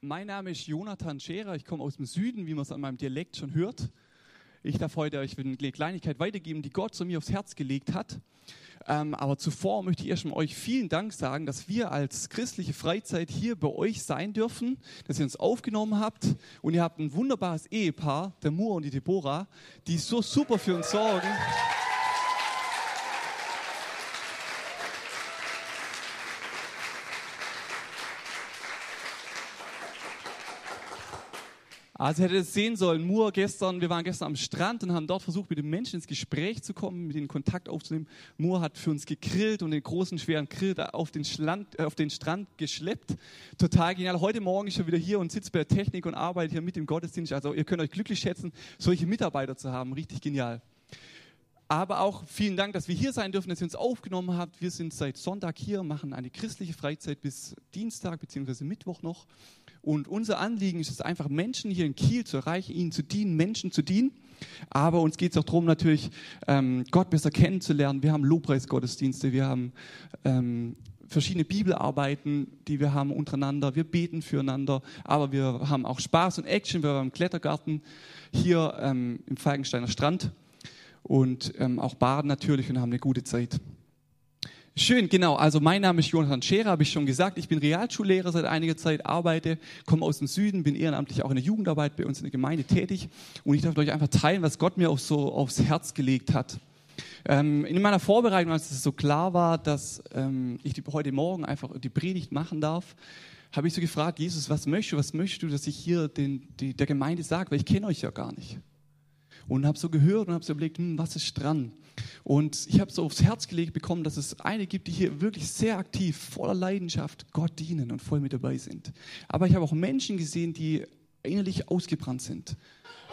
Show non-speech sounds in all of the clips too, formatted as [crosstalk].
Mein Name ist Jonathan Scherer, ich komme aus dem Süden, wie man es an meinem Dialekt schon hört. Ich darf heute euch eine Kleinigkeit weitergeben, die Gott zu mir aufs Herz gelegt hat. Ähm, aber zuvor möchte ich erstmal euch vielen Dank sagen, dass wir als christliche Freizeit hier bei euch sein dürfen, dass ihr uns aufgenommen habt und ihr habt ein wunderbares Ehepaar, der Moore und die Deborah, die so super für uns sorgen. Also hätte es sehen sollen, Moore gestern, wir waren gestern am Strand und haben dort versucht, mit den Menschen ins Gespräch zu kommen, mit ihnen Kontakt aufzunehmen. Moore hat für uns gegrillt und den großen, schweren Grill auf den, Schland, äh, auf den Strand geschleppt. Total genial. Heute Morgen ist er wieder hier und sitzt bei der Technik und arbeitet hier mit im Gottesdienst. Also ihr könnt euch glücklich schätzen, solche Mitarbeiter zu haben. Richtig genial. Aber auch vielen Dank, dass wir hier sein dürfen, dass ihr uns aufgenommen habt. Wir sind seit Sonntag hier, machen eine christliche Freizeit bis Dienstag bzw. Mittwoch noch. Und unser Anliegen ist es einfach, Menschen hier in Kiel zu erreichen, ihnen zu dienen, Menschen zu dienen. Aber uns geht es auch darum, natürlich ähm, Gott besser kennenzulernen. Wir haben Lobpreisgottesdienste, wir haben ähm, verschiedene Bibelarbeiten, die wir haben untereinander. Wir beten füreinander, aber wir haben auch Spaß und Action. Wir haben Klettergarten hier ähm, im Falkensteiner Strand und ähm, auch baden natürlich und haben eine gute Zeit. Schön, genau. Also mein Name ist Jonathan Scherer, habe ich schon gesagt. Ich bin Realschullehrer seit einiger Zeit, arbeite, komme aus dem Süden, bin ehrenamtlich auch in der Jugendarbeit bei uns in der Gemeinde tätig. Und ich darf euch einfach teilen, was Gott mir auch so aufs Herz gelegt hat. Ähm, in meiner Vorbereitung, als es so klar war, dass ähm, ich die, heute Morgen einfach die Predigt machen darf, habe ich so gefragt, Jesus, was möchtest du, was möchtest du, dass ich hier den, die, der Gemeinde sage, weil ich kenne euch ja gar nicht. Und habe so gehört und habe so überlegt, hm, was ist dran? Und ich habe so aufs Herz gelegt bekommen, dass es eine gibt, die hier wirklich sehr aktiv, voller Leidenschaft Gott dienen und voll mit dabei sind. Aber ich habe auch Menschen gesehen, die innerlich ausgebrannt sind,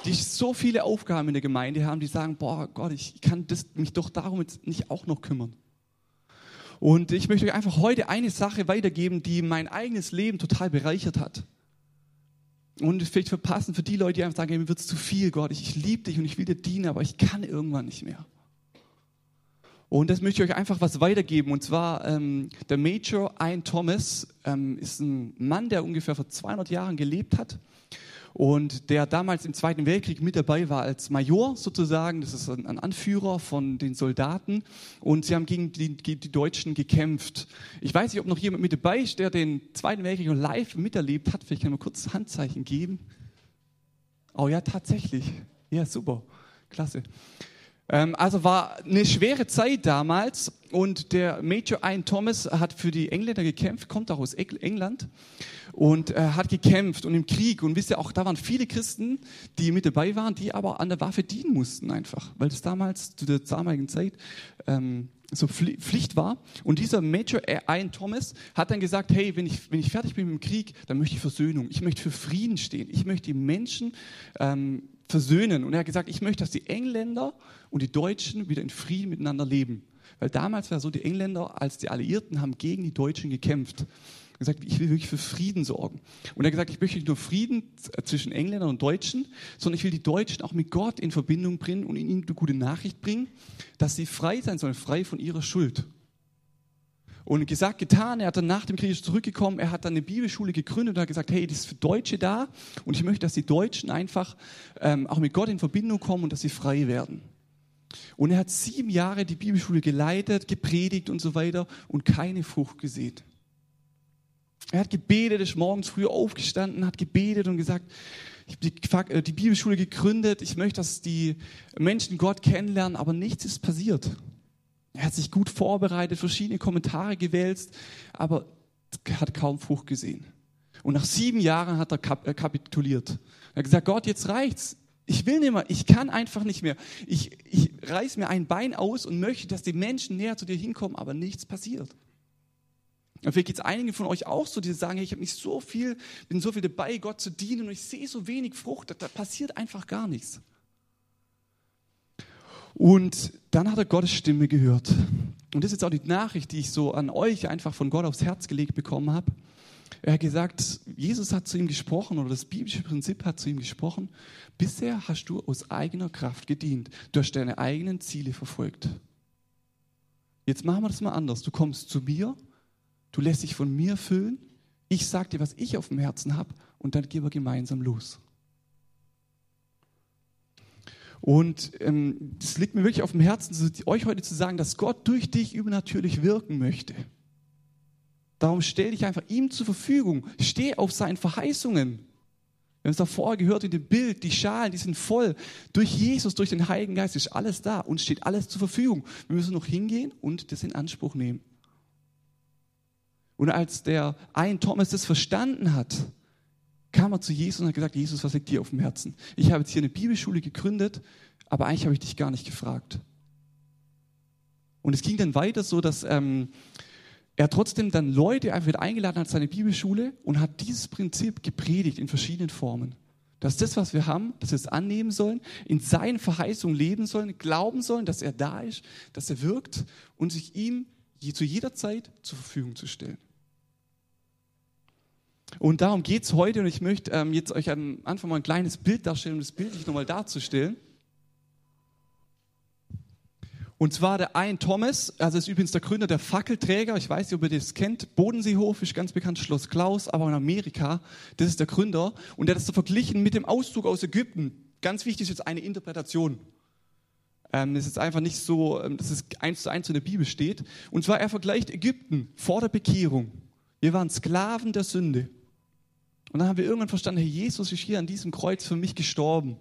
die so viele Aufgaben in der Gemeinde haben, die sagen, boah Gott, ich kann das, mich doch darum jetzt nicht auch noch kümmern. Und ich möchte euch einfach heute eine Sache weitergeben, die mein eigenes Leben total bereichert hat. Und vielleicht verpassen für die Leute, die einfach sagen, mir wird es zu viel, Gott, ich, ich liebe dich und ich will dir dienen, aber ich kann irgendwann nicht mehr. Und das möchte ich euch einfach was weitergeben. Und zwar ähm, der Major Ian Thomas ähm, ist ein Mann, der ungefähr vor 200 Jahren gelebt hat und der damals im Zweiten Weltkrieg mit dabei war als Major sozusagen. Das ist ein, Anführer von den Soldaten und sie haben gegen die, gegen die, Deutschen gekämpft. Ich weiß nicht, ob noch jemand mit dabei ist, der den Zweiten Weltkrieg live miterlebt hat. Vielleicht kann man kurz Handzeichen geben. Oh ja, tatsächlich. Ja, super. Klasse. Ähm, also war eine schwere Zeit damals und der Major Ian Thomas hat für die Engländer gekämpft, kommt auch aus England und äh, hat gekämpft und im Krieg und wisst ihr auch, da waren viele Christen, die mit dabei waren, die aber an der Waffe dienen mussten einfach, weil das damals zu der damaligen Zeit ähm, so Pflicht war. Und dieser Major Ian Thomas hat dann gesagt, hey, wenn ich, wenn ich fertig bin mit dem Krieg, dann möchte ich Versöhnung. Ich möchte für Frieden stehen. Ich möchte die Menschen ähm, versöhnen. Und er hat gesagt, ich möchte, dass die Engländer und die Deutschen wieder in Frieden miteinander leben. Weil damals war so, die Engländer als die Alliierten haben gegen die Deutschen gekämpft. Er hat gesagt, ich will wirklich für Frieden sorgen. Und er hat gesagt, ich möchte nicht nur Frieden zwischen Engländern und Deutschen, sondern ich will die Deutschen auch mit Gott in Verbindung bringen und ihnen eine gute Nachricht bringen, dass sie frei sein sollen, frei von ihrer Schuld. Und gesagt, getan, er hat dann nach dem Krieg zurückgekommen, er hat dann eine Bibelschule gegründet und hat gesagt, hey, das ist für Deutsche da und ich möchte, dass die Deutschen einfach ähm, auch mit Gott in Verbindung kommen und dass sie frei werden. Und er hat sieben Jahre die Bibelschule geleitet, gepredigt und so weiter und keine Frucht gesehen. Er hat gebetet, ist morgens früh aufgestanden, hat gebetet und gesagt, ich habe die, äh, die Bibelschule gegründet, ich möchte, dass die Menschen Gott kennenlernen, aber nichts ist passiert. Er hat sich gut vorbereitet, verschiedene Kommentare gewälzt, aber hat kaum Frucht gesehen. Und nach sieben Jahren hat er äh, kapituliert. Er hat gesagt, Gott, jetzt reicht's. Ich will nicht mehr, ich kann einfach nicht mehr. Ich, ich reiß mir ein Bein aus und möchte, dass die Menschen näher zu dir hinkommen, aber nichts passiert. Und vielleicht geht es einigen von euch auch so, die sagen, hey, ich habe mich so viel, bin so viel dabei, Gott zu dienen und ich sehe so wenig Frucht, da, da passiert einfach gar nichts. Und dann hat er Gottes Stimme gehört. Und das ist jetzt auch die Nachricht, die ich so an euch einfach von Gott aufs Herz gelegt bekommen habe. Er hat gesagt, Jesus hat zu ihm gesprochen oder das biblische Prinzip hat zu ihm gesprochen. Bisher hast du aus eigener Kraft gedient. Du hast deine eigenen Ziele verfolgt. Jetzt machen wir das mal anders. Du kommst zu mir, du lässt dich von mir füllen, Ich sage dir, was ich auf dem Herzen habe und dann gehen wir gemeinsam los. Und ähm, das liegt mir wirklich auf dem Herzen, euch heute zu sagen, dass Gott durch dich übernatürlich wirken möchte. Darum stell dich einfach ihm zur Verfügung. Steh auf seinen Verheißungen. Wir haben es davor gehört in dem Bild, die Schalen, die sind voll. Durch Jesus, durch den Heiligen Geist ist alles da. und steht alles zur Verfügung. Wir müssen noch hingehen und das in Anspruch nehmen. Und als der ein Thomas das verstanden hat, kam er zu Jesus und hat gesagt, Jesus, was liegt dir auf dem Herzen? Ich habe jetzt hier eine Bibelschule gegründet, aber eigentlich habe ich dich gar nicht gefragt. Und es ging dann weiter so, dass ähm, er trotzdem dann Leute einfach wieder eingeladen hat, seine Bibelschule und hat dieses Prinzip gepredigt in verschiedenen Formen. Dass das, was wir haben, dass wir es annehmen sollen, in seinen Verheißungen leben sollen, glauben sollen, dass er da ist, dass er wirkt und sich ihm zu jeder Zeit zur Verfügung zu stellen. Und darum geht es heute und ich möchte ähm, jetzt euch am Anfang mal ein kleines Bild darstellen, um das Bild nicht nochmal darzustellen. Und zwar der ein Thomas, also ist übrigens der Gründer der Fackelträger, ich weiß nicht, ob ihr das kennt, Bodenseehof ist ganz bekannt, Schloss Klaus, aber in Amerika, das ist der Gründer und der hat das so verglichen mit dem Auszug aus Ägypten. Ganz wichtig ist jetzt eine Interpretation. Ähm, das ist einfach nicht so, ähm, dass es eins zu eins in der Bibel steht. Und zwar, er vergleicht Ägypten vor der Bekehrung. Wir waren Sklaven der Sünde. Und dann haben wir irgendwann verstanden, Herr Jesus ist hier an diesem Kreuz für mich gestorben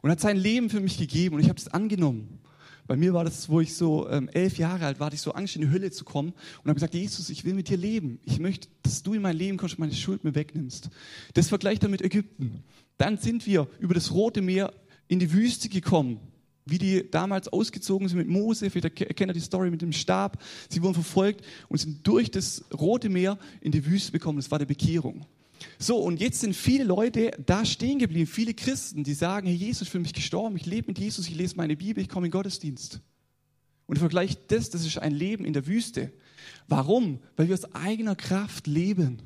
und hat sein Leben für mich gegeben und ich habe es angenommen. Bei mir war das, wo ich so ähm, elf Jahre alt war, hatte ich so Angst, in die Hölle zu kommen und habe gesagt, Jesus, ich will mit dir leben. Ich möchte, dass du in mein Leben kommst und meine Schuld mir wegnimmst. Das vergleicht er mit Ägypten. Dann sind wir über das Rote Meer in die Wüste gekommen wie die damals ausgezogen sind mit Mose, vielleicht kennt ihr die Story mit dem Stab. Sie wurden verfolgt und sind durch das Rote Meer in die Wüste gekommen. Das war die Bekehrung. So, und jetzt sind viele Leute da stehen geblieben, viele Christen, die sagen, Herr Jesus ist für mich gestorben, ich lebe mit Jesus, ich lese meine Bibel, ich komme in Gottesdienst. Und vergleicht das, das ist ein Leben in der Wüste. Warum? Weil wir aus eigener Kraft leben.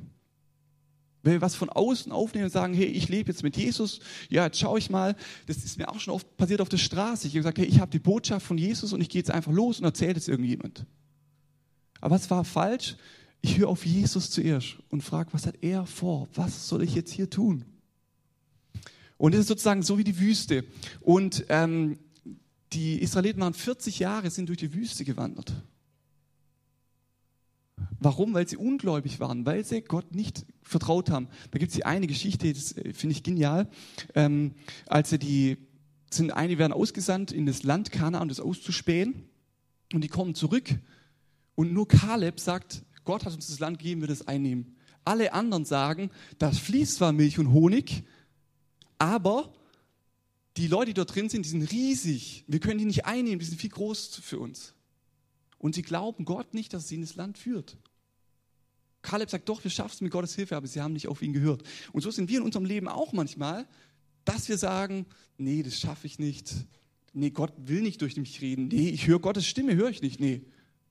Wenn wir was von außen aufnehmen und sagen, hey, ich lebe jetzt mit Jesus, ja, jetzt schaue ich mal, das ist mir auch schon oft passiert auf der Straße. Ich habe gesagt, hey, ich habe die Botschaft von Jesus und ich gehe jetzt einfach los und erzähle es irgendjemand. Aber es war falsch. Ich höre auf Jesus zuerst und frage, was hat er vor? Was soll ich jetzt hier tun? Und es ist sozusagen so wie die Wüste. Und ähm, die Israeliten waren 40 Jahre, sind durch die Wüste gewandert. Warum? Weil sie ungläubig waren, weil sie Gott nicht vertraut haben. Da gibt es eine Geschichte, das äh, finde ich genial. Ähm, als sie die, sind einige werden ausgesandt in das Land Kanaan, um das auszuspähen. Und die kommen zurück. Und nur Kaleb sagt, Gott hat uns das Land gegeben, wir das einnehmen. Alle anderen sagen, das fließt zwar Milch und Honig, aber die Leute, die dort drin sind, die sind riesig. Wir können die nicht einnehmen, die sind viel groß für uns. Und sie glauben Gott nicht, dass sie in das Land führt. Kaleb sagt, doch, wir schaffen es mit Gottes Hilfe, aber sie haben nicht auf ihn gehört. Und so sind wir in unserem Leben auch manchmal, dass wir sagen, nee, das schaffe ich nicht. Nee, Gott will nicht durch mich reden. Nee, ich höre Gottes Stimme, höre ich nicht. Nee,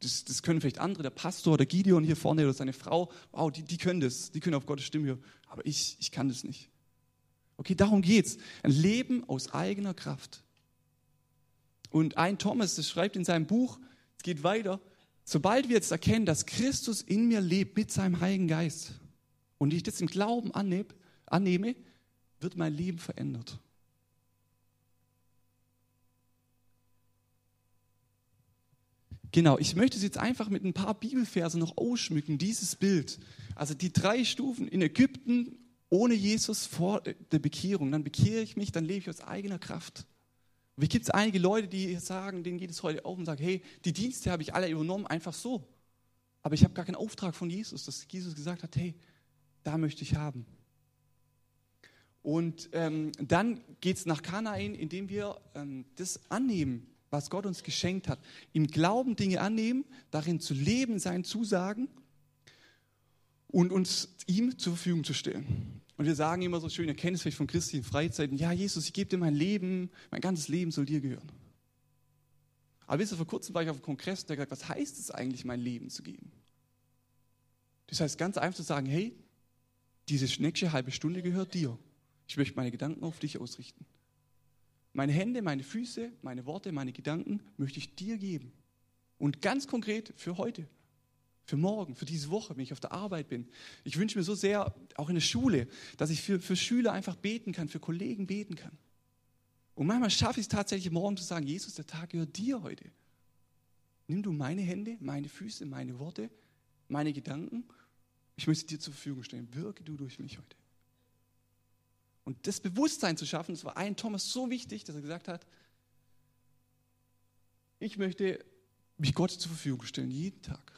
das, das, können vielleicht andere, der Pastor, der Gideon hier vorne oder seine Frau, wow, die, die können das, die können auf Gottes Stimme hören, aber ich, ich kann das nicht. Okay, darum geht's. Ein Leben aus eigener Kraft. Und ein Thomas, das schreibt in seinem Buch, geht weiter, sobald wir jetzt erkennen, dass Christus in mir lebt mit seinem Heiligen Geist und ich das im Glauben annehme, annehme wird mein Leben verändert. Genau, ich möchte es jetzt einfach mit ein paar Bibelversen noch ausschmücken, dieses Bild. Also die drei Stufen in Ägypten ohne Jesus vor der Bekehrung. Dann bekehre ich mich, dann lebe ich aus eigener Kraft. Und gibt es einige Leute, die sagen, denen geht es heute auf und sagen, hey, die Dienste habe ich alle übernommen, einfach so. Aber ich habe gar keinen Auftrag von Jesus, dass Jesus gesagt hat, hey, da möchte ich haben. Und ähm, dann geht es nach Kanain, indem wir ähm, das annehmen, was Gott uns geschenkt hat. Im Glauben Dinge annehmen, darin zu leben, seinen Zusagen und uns ihm zur Verfügung zu stellen. Und wir sagen immer so schön, ihr kennt es vielleicht von Christi in Freizeiten, ja Jesus, ich gebe dir mein Leben, mein ganzes Leben soll dir gehören. Aber wisst ihr, vor kurzem war ich auf einem Kongress, der gesagt was heißt es eigentlich, mein Leben zu geben? Das heißt ganz einfach zu sagen, hey, diese nächste halbe Stunde gehört dir. Ich möchte meine Gedanken auf dich ausrichten. Meine Hände, meine Füße, meine Worte, meine Gedanken möchte ich dir geben. Und ganz konkret für heute. Für morgen, für diese Woche, wenn ich auf der Arbeit bin. Ich wünsche mir so sehr, auch in der Schule, dass ich für, für Schüler einfach beten kann, für Kollegen beten kann. Und manchmal schaffe ich es tatsächlich morgen zu sagen, Jesus, der Tag gehört dir heute. Nimm du meine Hände, meine Füße, meine Worte, meine Gedanken. Ich möchte dir zur Verfügung stellen. Wirke du durch mich heute. Und das Bewusstsein zu schaffen, das war ein Thomas so wichtig, dass er gesagt hat, ich möchte mich Gott zur Verfügung stellen, jeden Tag.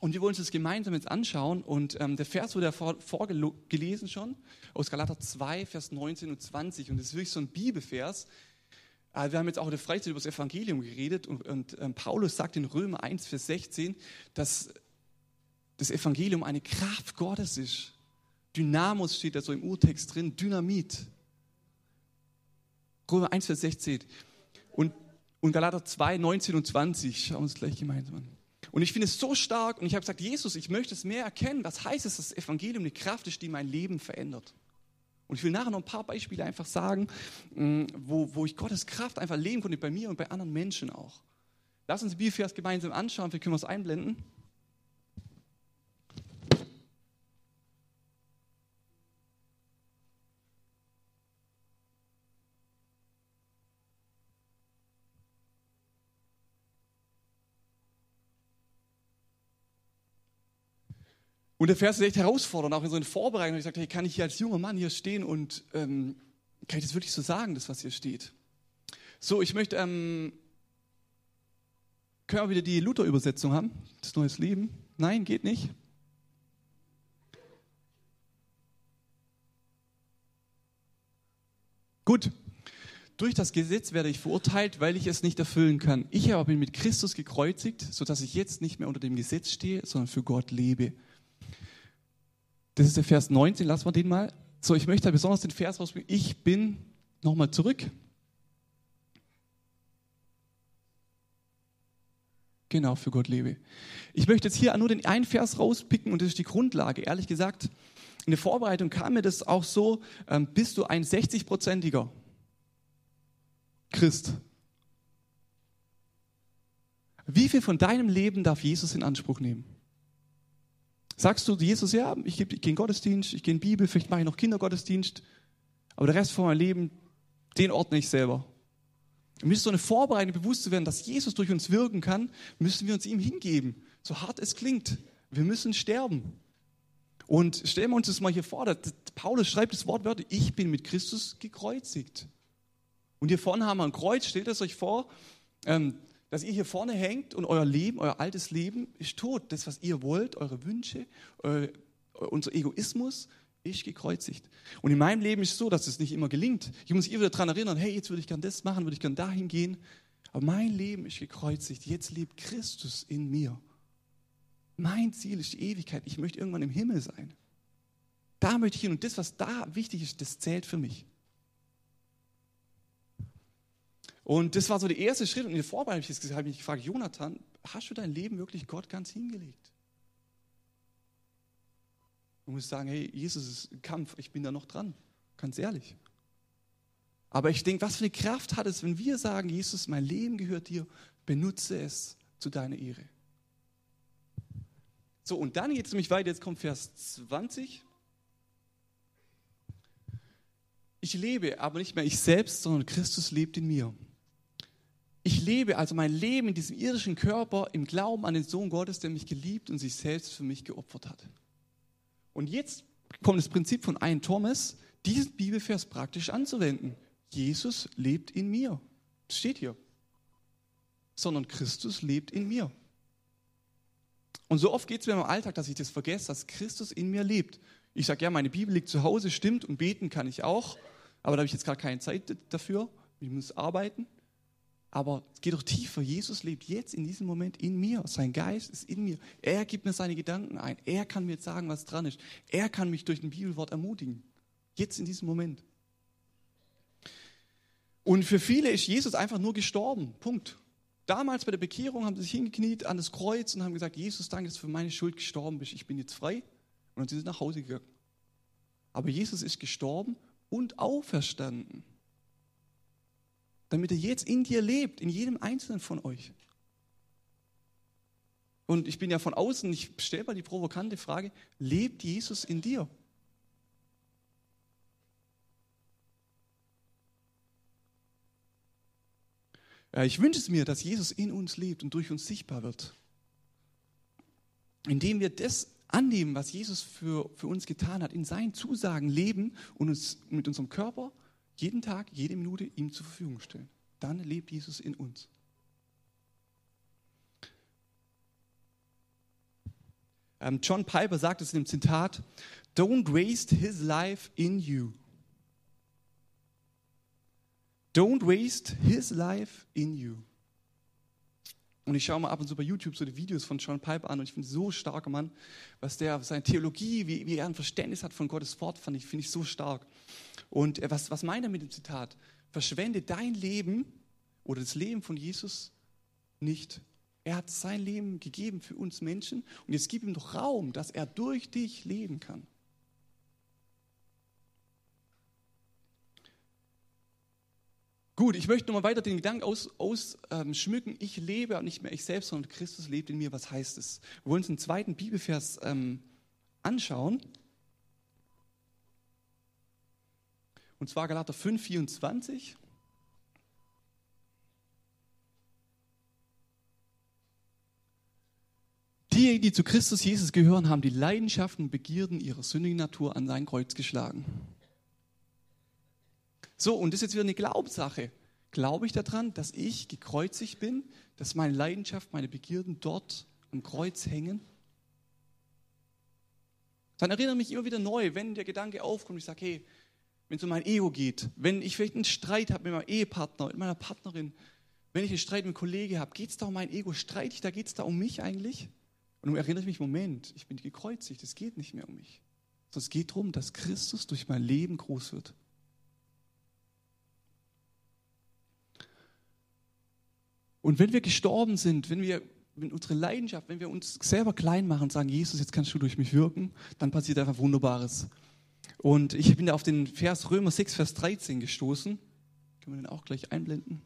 Und wir wollen uns das gemeinsam jetzt anschauen. Und ähm, der Vers wurde ja vor, vorgelesen schon, aus Galater 2, Vers 19 und 20. Und das ist wirklich so ein Bibelvers. Äh, wir haben jetzt auch in der Freizeit über das Evangelium geredet. Und, und ähm, Paulus sagt in Römer 1, Vers 16, dass das Evangelium eine Kraft Gottes ist. Dynamos steht da so im Urtext drin, Dynamit. Römer 1, Vers 16. Und, und Galater 2, 19 und 20. Schauen wir uns gleich gemeinsam an. Und ich finde es so stark und ich habe gesagt, Jesus, ich möchte es mehr erkennen. Was heißt es, dass das Evangelium eine Kraft ist, die mein Leben verändert? Und ich will nachher noch ein paar Beispiele einfach sagen, mm, wo, wo ich Gottes Kraft einfach leben konnte, bei mir und bei anderen Menschen auch. Lass uns die Bibelvers gemeinsam anschauen, wir können es einblenden. Und der Vers ist echt herausfordernd, auch in so einer Vorbereitung. Ich sagte, hey, kann ich hier als junger Mann hier stehen und ähm, kann ich das wirklich so sagen, das, was hier steht? So, ich möchte, ähm, können wir wieder die Luther-Übersetzung haben? Das neues Leben? Nein, geht nicht. Gut. Durch das Gesetz werde ich verurteilt, weil ich es nicht erfüllen kann. Ich aber bin mit Christus gekreuzigt, sodass ich jetzt nicht mehr unter dem Gesetz stehe, sondern für Gott lebe. Das ist der Vers 19, lassen wir den mal. So, ich möchte besonders den Vers rausbringen. Ich bin, nochmal zurück. Genau, für Gott lebe. Ich möchte jetzt hier nur den einen Vers rauspicken und das ist die Grundlage. Ehrlich gesagt, in der Vorbereitung kam mir das auch so, ähm, bist du ein 60-prozentiger Christ? Wie viel von deinem Leben darf Jesus in Anspruch nehmen? Sagst du Jesus, ja, ich, gehe in Gottesdienst, ich gehe in Bibel, vielleicht mache ich noch Kindergottesdienst, aber der Rest von meinem Leben, den ordne ich selber. Mir ist so eine Vorbereitung bewusst zu werden, dass Jesus durch uns wirken kann, müssen wir uns ihm hingeben. So hart es klingt. Wir müssen sterben. Und stellen wir uns das mal hier vor, Paulus schreibt das Wort wörtlich, ich bin mit Christus gekreuzigt. Und hier vorne haben wir ein Kreuz, stellt es euch vor, ähm, dass ihr hier vorne hängt und euer Leben, euer altes Leben ist tot. Das, was ihr wollt, eure Wünsche, euer, unser Egoismus ist gekreuzigt. Und in meinem Leben ist es so, dass es nicht immer gelingt. Ich muss mich wieder daran erinnern, hey, jetzt würde ich gern das machen, würde ich gern dahin gehen. Aber mein Leben ist gekreuzigt. Jetzt lebt Christus in mir. Mein Ziel ist die Ewigkeit. Ich möchte irgendwann im Himmel sein. Da möchte ich hin. Und das, was da wichtig ist, das zählt für mich. Und das war so der erste Schritt. Und in der Vorbereitung habe ich mich gefragt, Jonathan, hast du dein Leben wirklich Gott ganz hingelegt? Du musst sagen, hey, Jesus ist ein Kampf, ich bin da noch dran. Ganz ehrlich. Aber ich denke, was für eine Kraft hat es, wenn wir sagen, Jesus, mein Leben gehört dir, benutze es zu deiner Ehre. So, und dann geht es nämlich weiter, jetzt kommt Vers 20. Ich lebe aber nicht mehr ich selbst, sondern Christus lebt in mir. Ich lebe also mein Leben in diesem irdischen Körper im Glauben an den Sohn Gottes, der mich geliebt und sich selbst für mich geopfert hat. Und jetzt kommt das Prinzip von ein Thomas, diesen Bibelvers praktisch anzuwenden. Jesus lebt in mir. Das steht hier. Sondern Christus lebt in mir. Und so oft geht es mir im Alltag, dass ich das vergesse, dass Christus in mir lebt. Ich sage, ja, meine Bibel liegt zu Hause, stimmt, und beten kann ich auch, aber da habe ich jetzt gar keine Zeit dafür. Ich muss arbeiten. Aber es geht doch tiefer. Jesus lebt jetzt in diesem Moment in mir. Sein Geist ist in mir. Er gibt mir seine Gedanken ein. Er kann mir jetzt sagen, was dran ist. Er kann mich durch ein Bibelwort ermutigen. Jetzt in diesem Moment. Und für viele ist Jesus einfach nur gestorben. Punkt. Damals bei der Bekehrung haben sie sich hingekniet an das Kreuz und haben gesagt, Jesus, danke, dass du für meine Schuld gestorben bist. Ich bin jetzt frei. Und dann sind sie nach Hause gegangen. Aber Jesus ist gestorben und auferstanden damit er jetzt in dir lebt, in jedem einzelnen von euch. und ich bin ja von außen, ich stelle mal die provokante Frage, lebt Jesus in dir? Ich wünsche es mir, dass Jesus in uns lebt und durch uns sichtbar wird. Indem wir das annehmen, was Jesus für, für uns getan hat, in seinen Zusagen leben und uns mit unserem Körper jeden Tag, jede Minute ihm zur Verfügung stellen. Dann lebt Jesus in uns. Ähm, John Piper sagt es in dem Zitat, Don't waste his life in you. Don't waste his life in you. Und ich schaue mal ab und zu bei YouTube so die Videos von John Piper an und ich finde so starker Mann, was der, seine Theologie, wie, wie er ein Verständnis hat von Gottes Wort, fand ich, finde ich so stark. Und äh, was, was meint er mit dem Zitat? Verschwende dein Leben oder das Leben von Jesus nicht. Er hat sein Leben gegeben für uns Menschen und jetzt gib ihm doch Raum, dass er durch dich leben kann. Gut, ich möchte nochmal weiter den Gedanken ausschmücken. Ähm, ich lebe nicht mehr ich selbst, sondern Christus lebt in mir. Was heißt es? Wir wollen uns einen zweiten Bibelvers ähm, anschauen. Und zwar Galater 5, 24. Die, die zu Christus Jesus gehören, haben die Leidenschaften und Begierden ihrer sündigen Natur an sein Kreuz geschlagen. So, und das ist jetzt wieder eine Glaubenssache. Glaube ich daran, dass ich gekreuzigt bin, dass meine Leidenschaft, meine Begierden dort am Kreuz hängen? Dann erinnere mich immer wieder neu, wenn der Gedanke aufkommt, ich sage, hey, wenn es um mein Ego geht, wenn ich vielleicht einen Streit habe mit meinem Ehepartner, mit meiner Partnerin, wenn ich einen Streit mit einem Kollegen habe, geht es da um mein Ego? Streite ich da? Geht es da um mich eigentlich? Und nun erinnere ich mich, Moment, ich bin gekreuzigt, es geht nicht mehr um mich. Sondern es geht darum, dass Christus durch mein Leben groß wird. Und wenn wir gestorben sind, wenn wir wenn unsere Leidenschaft, wenn wir uns selber klein machen und sagen, Jesus, jetzt kannst du durch mich wirken, dann passiert einfach Wunderbares. Und ich bin da auf den Vers Römer 6, Vers 13 gestoßen. Können wir den auch gleich einblenden?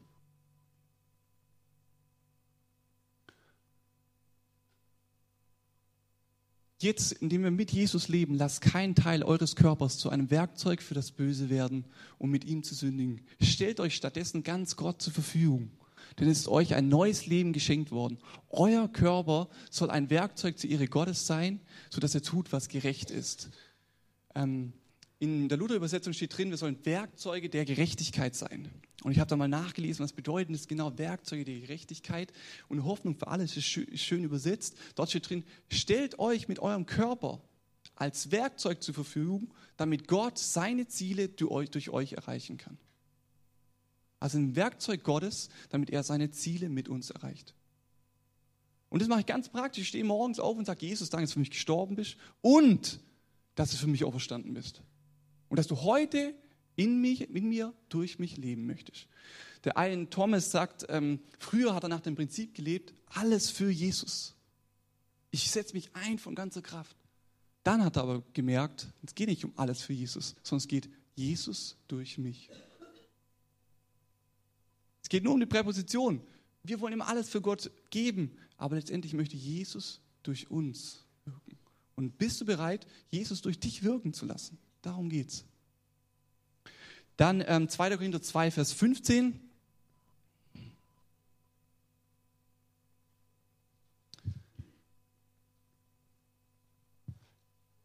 Jetzt, indem wir mit Jesus leben, lasst keinen Teil eures Körpers zu einem Werkzeug für das Böse werden, um mit ihm zu sündigen. Stellt euch stattdessen ganz Gott zur Verfügung, denn es ist euch ein neues Leben geschenkt worden. Euer Körper soll ein Werkzeug zu Ehre Gottes sein, sodass er tut, was gerecht ist. Ähm, in der Luther-Übersetzung steht drin, wir sollen Werkzeuge der Gerechtigkeit sein. Und ich habe da mal nachgelesen, was bedeutet das genau Werkzeuge der Gerechtigkeit und Hoffnung für alles ist schön übersetzt. Dort steht drin, stellt euch mit eurem Körper als Werkzeug zur Verfügung, damit Gott seine Ziele durch euch erreichen kann. Also ein Werkzeug Gottes, damit er seine Ziele mit uns erreicht. Und das mache ich ganz praktisch. Ich stehe morgens auf und sage, Jesus, danke, dass du für mich gestorben bist und dass du für mich auferstanden bist. Und dass du heute in, mich, in mir, durch mich leben möchtest. Der eine Thomas sagt, ähm, früher hat er nach dem Prinzip gelebt, alles für Jesus. Ich setze mich ein von ganzer Kraft. Dann hat er aber gemerkt, es geht nicht um alles für Jesus, sondern es geht Jesus durch mich. Es geht nur um die Präposition. Wir wollen ihm alles für Gott geben, aber letztendlich möchte Jesus durch uns wirken. Und bist du bereit, Jesus durch dich wirken zu lassen? Darum geht's. Dann ähm, 2. Korinther 2, Vers 15.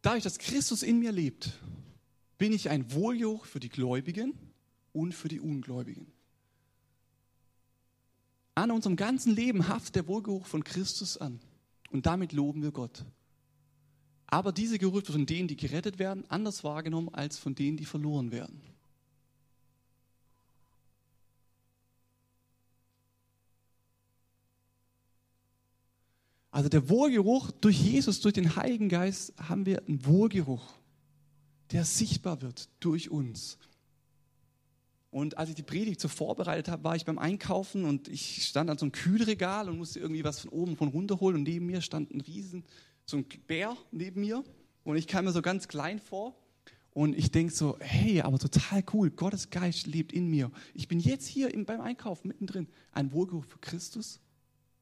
Dadurch, dass Christus in mir lebt, bin ich ein Wohljoch für die Gläubigen und für die Ungläubigen. An unserem ganzen Leben haftet der Wohlgeruch von Christus an. Und damit loben wir Gott. Aber diese Geruch wird von denen, die gerettet werden, anders wahrgenommen als von denen, die verloren werden. Also der Wohlgeruch durch Jesus, durch den Heiligen Geist haben wir einen Wohlgeruch, der sichtbar wird durch uns. Und als ich die Predigt so vorbereitet habe, war ich beim Einkaufen und ich stand an so einem Kühlregal und musste irgendwie was von oben von runter holen und neben mir stand ein Riesen, so ein Bär neben mir und ich kam mir so ganz klein vor und ich denke so, hey, aber total cool, Gottes Geist lebt in mir. Ich bin jetzt hier beim Einkaufen mittendrin. Ein Wohlgeruch für Christus,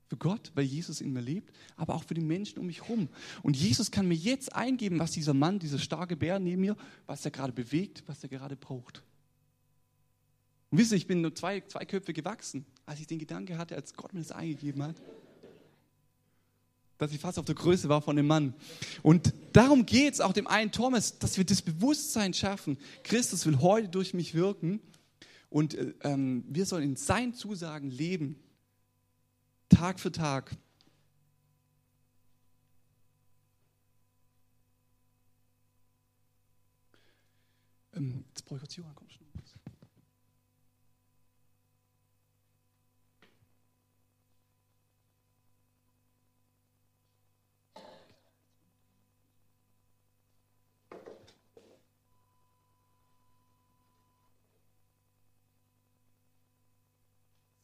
Für Gott, weil Jesus in mir lebt, aber auch für die Menschen um mich herum. Und Jesus kann mir jetzt eingeben, was dieser Mann, dieser starke Bär neben mir, was er gerade bewegt, was er gerade braucht. Und wisst ihr, ich bin nur zwei, zwei Köpfe gewachsen, als ich den Gedanke hatte, als Gott mir das eingegeben hat, dass ich fast auf der Größe war von dem Mann. Und darum geht es auch dem einen Thomas, dass wir das Bewusstsein schaffen. Christus will heute durch mich wirken und äh, ähm, wir sollen in seinen Zusagen leben. Tag für Tag. Ähm, jetzt brauche ich kurz Johann, komm schnell.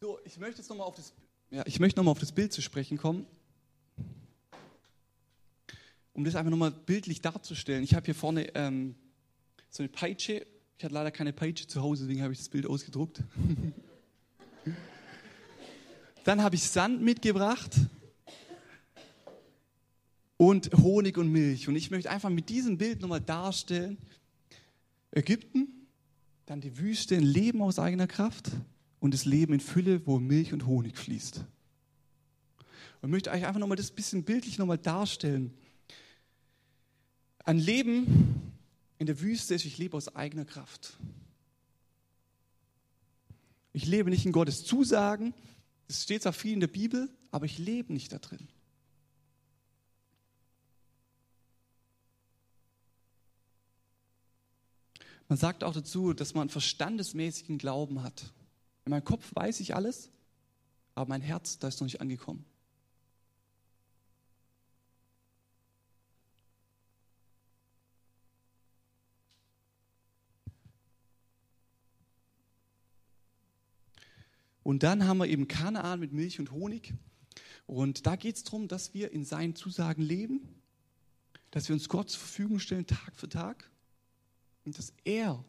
So, ich möchte jetzt nochmal auf das ja, ich auf das Bild zu sprechen kommen, um das einfach nochmal bildlich darzustellen. Ich habe hier vorne ähm, so eine Peitsche. Ich hatte leider keine Peitsche zu Hause, deswegen habe ich das Bild ausgedruckt. [laughs] Dann habe ich Sand mitgebracht und Honig und Milch. Und ich möchte einfach mit diesem Bild nochmal darstellen, Ägypten, dann die Wüste, ein Leben aus eigener Kraft und das Leben in Fülle, wo Milch und Honig fließt. Und möchte euch einfach nochmal das bisschen bildlich nochmal darstellen. Ein Leben in der Wüste ist, ich lebe aus eigener Kraft. Ich lebe nicht in Gottes Zusagen, das steht zwar viel in der Bibel, aber ich lebe nicht da drin. Man sagt auch dazu, dass man verstandesmäßigen Glauben hat. In meinem Kopf weiß ich alles, aber mein Herz, da ist noch nicht angekommen. Und dann haben wir eben Kanaan mit Milch und Honig. Und da geht es darum, dass wir in seinen Zusagen leben, dass wir uns Gott zur Verfügung stellen, Tag für Tag. Und dass er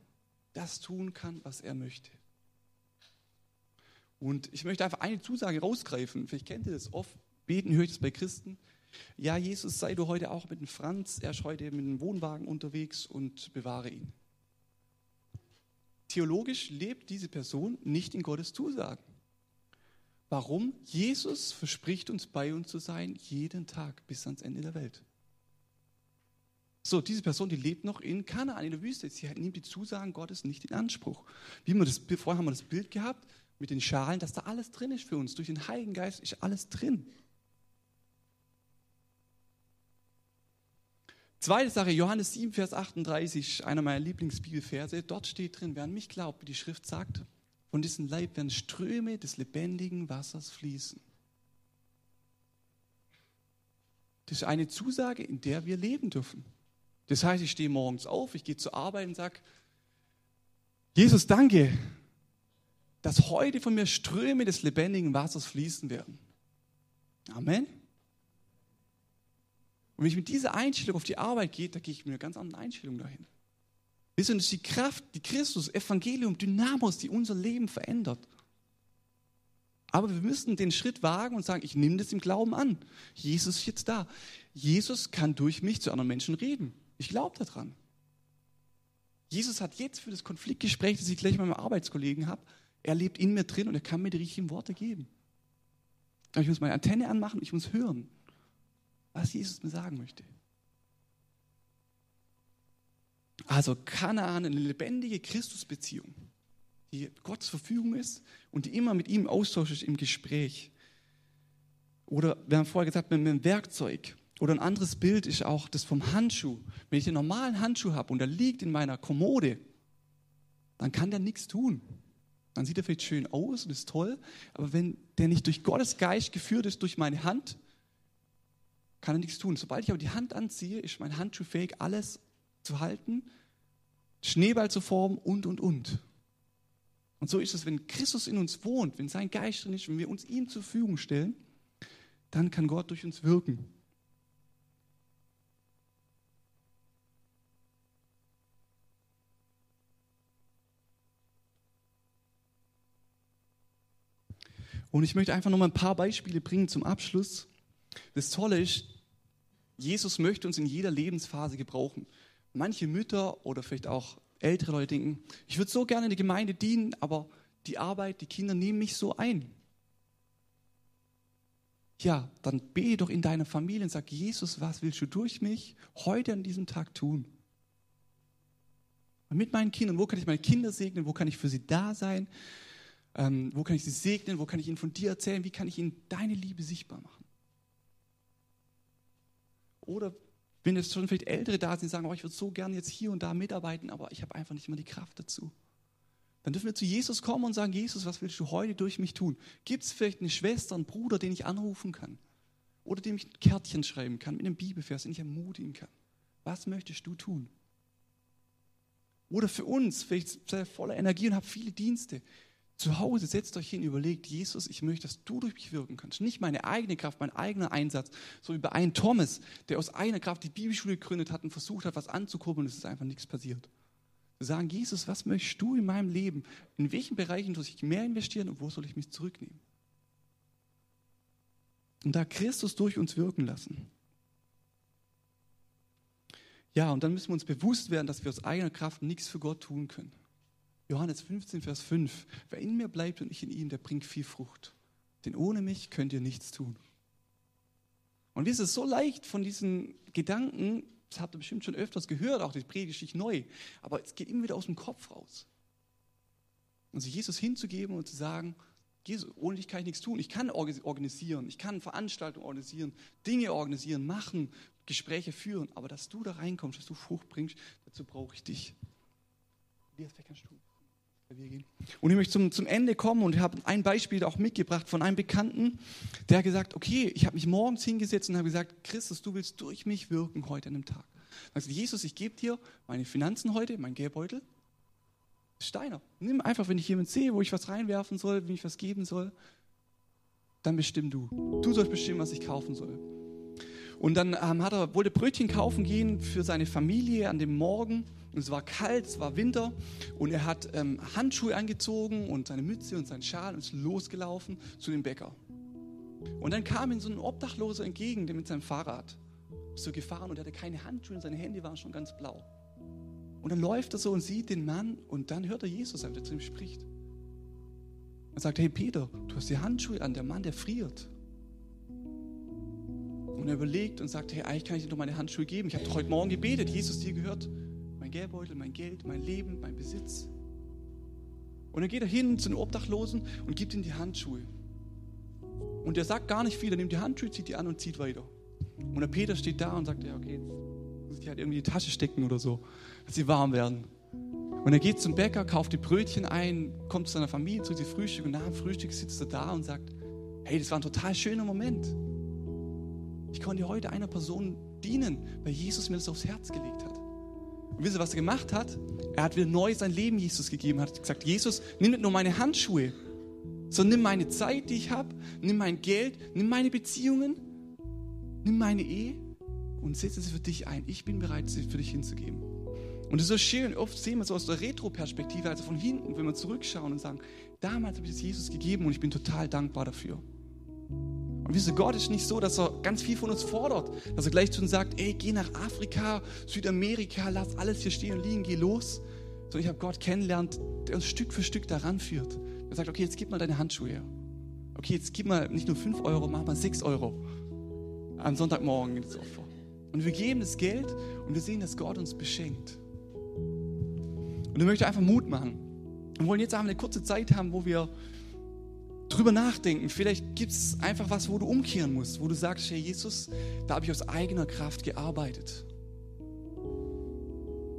das tun kann, was er möchte. Und ich möchte einfach eine Zusage rausgreifen. Vielleicht kennt ihr das oft. Beten höre ich das bei Christen. Ja, Jesus, sei du heute auch mit dem Franz. Er ist heute mit dem Wohnwagen unterwegs und bewahre ihn. Theologisch lebt diese Person nicht in Gottes Zusagen. Warum? Jesus verspricht uns bei uns zu sein, jeden Tag bis ans Ende der Welt. So, diese Person, die lebt noch in Kanaan, in der Wüste. Sie nimmt die Zusagen Gottes nicht in Anspruch. Wie wir das, vorher haben wir das Bild gehabt, mit den Schalen, dass da alles drin ist für uns. Durch den Heiligen Geist ist alles drin. Zweite Sache, Johannes 7, Vers 38, einer meiner Lieblingsbibelverse. Dort steht drin, wer an mich glaubt, wie die Schrift sagt, von diesem Leib werden Ströme des lebendigen Wassers fließen. Das ist eine Zusage, in der wir leben dürfen. Das heißt, ich stehe morgens auf, ich gehe zur Arbeit und sage, Jesus, danke, dass heute von mir Ströme des lebendigen Wassers fließen werden. Amen. Und wenn ich mit dieser Einstellung auf die Arbeit gehe, da gehe ich mit einer ganz anderen Einstellung dahin. Wisst ihr, das ist die Kraft, die Christus, Evangelium, Dynamos, die unser Leben verändert. Aber wir müssen den Schritt wagen und sagen, ich nehme das im Glauben an. Jesus ist jetzt da. Jesus kann durch mich zu anderen Menschen reden. Ich glaube daran. Jesus hat jetzt für das Konfliktgespräch, das ich gleich mit meinem Arbeitskollegen habe, er lebt in mir drin und er kann mir die richtigen Worte geben. Aber ich muss meine Antenne anmachen, ich muss hören, was Jesus mir sagen möchte. Also Kanaan, eine lebendige Christusbeziehung, die Gott zur Verfügung ist und die immer mit ihm Austausch ist im Gespräch. Oder wir haben vorher gesagt, mit einem Werkzeug. Oder ein anderes Bild ist auch das vom Handschuh. Wenn ich den normalen Handschuh habe und der liegt in meiner Kommode, dann kann der nichts tun. Dann sieht er vielleicht schön aus und ist toll, aber wenn der nicht durch Gottes Geist geführt ist, durch meine Hand, kann er nichts tun. Sobald ich aber die Hand anziehe, ist mein Handschuh fähig, alles zu halten, Schneeball zu formen und, und, und. Und so ist es, wenn Christus in uns wohnt, wenn sein Geist drin ist, wenn wir uns ihm zur Verfügung stellen, dann kann Gott durch uns wirken. Und ich möchte einfach noch mal ein paar Beispiele bringen zum Abschluss. Das Tolle ist, Jesus möchte uns in jeder Lebensphase gebrauchen. Manche Mütter oder vielleicht auch ältere Leute denken, ich würde so gerne in der Gemeinde dienen, aber die Arbeit, die Kinder nehmen mich so ein. Ja, dann bete doch in deiner Familie und sag, Jesus, was willst du durch mich heute an diesem Tag tun? Und mit meinen Kindern, wo kann ich meine Kinder segnen, wo kann ich für sie da sein, ähm, wo kann ich sie segnen, wo kann ich ihnen von dir erzählen, wie kann ich ihnen deine Liebe sichtbar machen? Oder wenn es schon vielleicht Ältere da sind, die sagen, oh, ich würde so gerne jetzt hier und da mitarbeiten, aber ich habe einfach nicht mehr die Kraft dazu. Dann dürfen wir zu Jesus kommen und sagen, Jesus, was willst du heute durch mich tun? Gibt es vielleicht eine Schwester, einen Bruder, den ich anrufen kann? Oder dem ich ein Kärtchen schreiben kann mit einem Bibelvers, den ich ermutigen kann? Was möchtest du tun? Oder für uns, vielleicht seid ihr voller Energie und habt viele Dienste. Zu Hause setzt euch hin, überlegt, Jesus, ich möchte, dass du durch mich wirken kannst. Nicht meine eigene Kraft, mein eigener Einsatz, so wie bei einem Thomas, der aus einer Kraft die Bibelschule gegründet hat und versucht hat, was anzukurbeln, und es ist einfach nichts passiert. Zu sagen, Jesus, was möchtest du in meinem Leben? In welchen Bereichen soll ich mehr investieren und wo soll ich mich zurücknehmen? Und da Christus durch uns wirken lassen. Ja, und dann müssen wir uns bewusst werden, dass wir aus eigener Kraft nichts für Gott tun können. Johannes 15, Vers 5. Wer in mir bleibt und ich in ihm, der bringt viel Frucht. Denn ohne mich könnt ihr nichts tun. Und es ist so leicht von diesen Gedanken, das habt ihr bestimmt schon öfters gehört, auch die predige ich neu, aber es geht immer wieder aus dem Kopf raus. Und sich Jesus hinzugeben und zu sagen, Jesus, ohne dich kann ich nichts tun. Ich kann organisieren, ich kann Veranstaltungen organisieren, Dinge organisieren, machen, Gespräche führen, aber dass du da reinkommst, dass du Frucht bringst, dazu brauche ich dich. Wie kannst du? Und ich möchte zum, zum Ende kommen und habe ein Beispiel auch mitgebracht von einem Bekannten, der hat gesagt, okay, ich habe mich morgens hingesetzt und habe gesagt, Christus, du willst durch mich wirken heute an dem Tag. Sagst Jesus, ich gebe dir meine Finanzen heute, mein Geldbeutel. Steiner, nimm einfach, wenn ich jemanden sehe, wo ich was reinwerfen soll, wenn ich was geben soll, dann bestimm du. Du sollst bestimmen, was ich kaufen soll. Und dann ähm, hat er, wollte Brötchen kaufen gehen für seine Familie an dem Morgen. Und es war kalt, es war Winter. Und er hat ähm, Handschuhe angezogen und seine Mütze und seinen Schal und ist losgelaufen zu dem Bäcker. Und dann kam ihm so ein Obdachloser entgegen, der mit seinem Fahrrad so gefahren und er hatte keine Handschuhe und seine Hände waren schon ganz blau. Und dann läuft er so und sieht den Mann und dann hört er Jesus der zu ihm spricht. Er sagt, hey Peter, du hast die Handschuhe an, der Mann, der friert. Und er überlegt und sagt, hey, eigentlich kann ich dir doch meine Handschuhe geben. Ich habe doch heute Morgen gebetet, Jesus, dir gehört mein Geldbeutel, mein Geld, mein Leben, mein Besitz. Und dann geht er hin zu den Obdachlosen und gibt ihm die Handschuhe. Und er sagt gar nicht viel, er nimmt die Handschuhe, zieht die an und zieht weiter. Und der Peter steht da und sagt, ja, okay, jetzt muss ich halt irgendwie die Tasche stecken oder so, dass sie warm werden. Und er geht zum Bäcker, kauft die Brötchen ein, kommt zu seiner Familie zu sie Frühstück und nach dem Frühstück sitzt er da und sagt, hey, das war ein total schöner Moment. Ich konnte heute einer Person dienen, weil Jesus mir das aufs Herz gelegt hat. Und wisst ihr, was er gemacht hat? Er hat wieder neu sein Leben Jesus gegeben, hat gesagt, Jesus, nimm nicht nur meine Handschuhe, sondern nimm meine Zeit, die ich habe, nimm mein Geld, nimm meine Beziehungen, nimm meine Ehe und setze sie für dich ein. Ich bin bereit, sie für dich hinzugeben. Und es ist so schön, oft sehen wir es so aus der Retro-Perspektive, also von hinten, wenn wir zurückschauen und sagen, damals habe ich es Jesus gegeben und ich bin total dankbar dafür. Und ihr, Gott ist nicht so, dass er ganz viel von uns fordert, dass er gleich zu uns sagt, ey, geh nach Afrika, Südamerika, lass alles hier stehen und liegen, geh los. Sondern ich habe Gott kennengelernt, der uns Stück für Stück daran führt. Er sagt, okay, jetzt gib mal deine Handschuhe her. Okay, jetzt gib mal nicht nur 5 Euro, mach mal 6 Euro am Sonntagmorgen ins Opfer. Und wir geben das Geld und wir sehen, dass Gott uns beschenkt. Und ich möchte einfach Mut machen. Wir wollen jetzt einfach eine kurze Zeit haben, wo wir drüber nachdenken. Vielleicht gibt es einfach was, wo du umkehren musst, wo du sagst, hey Jesus, da habe ich aus eigener Kraft gearbeitet.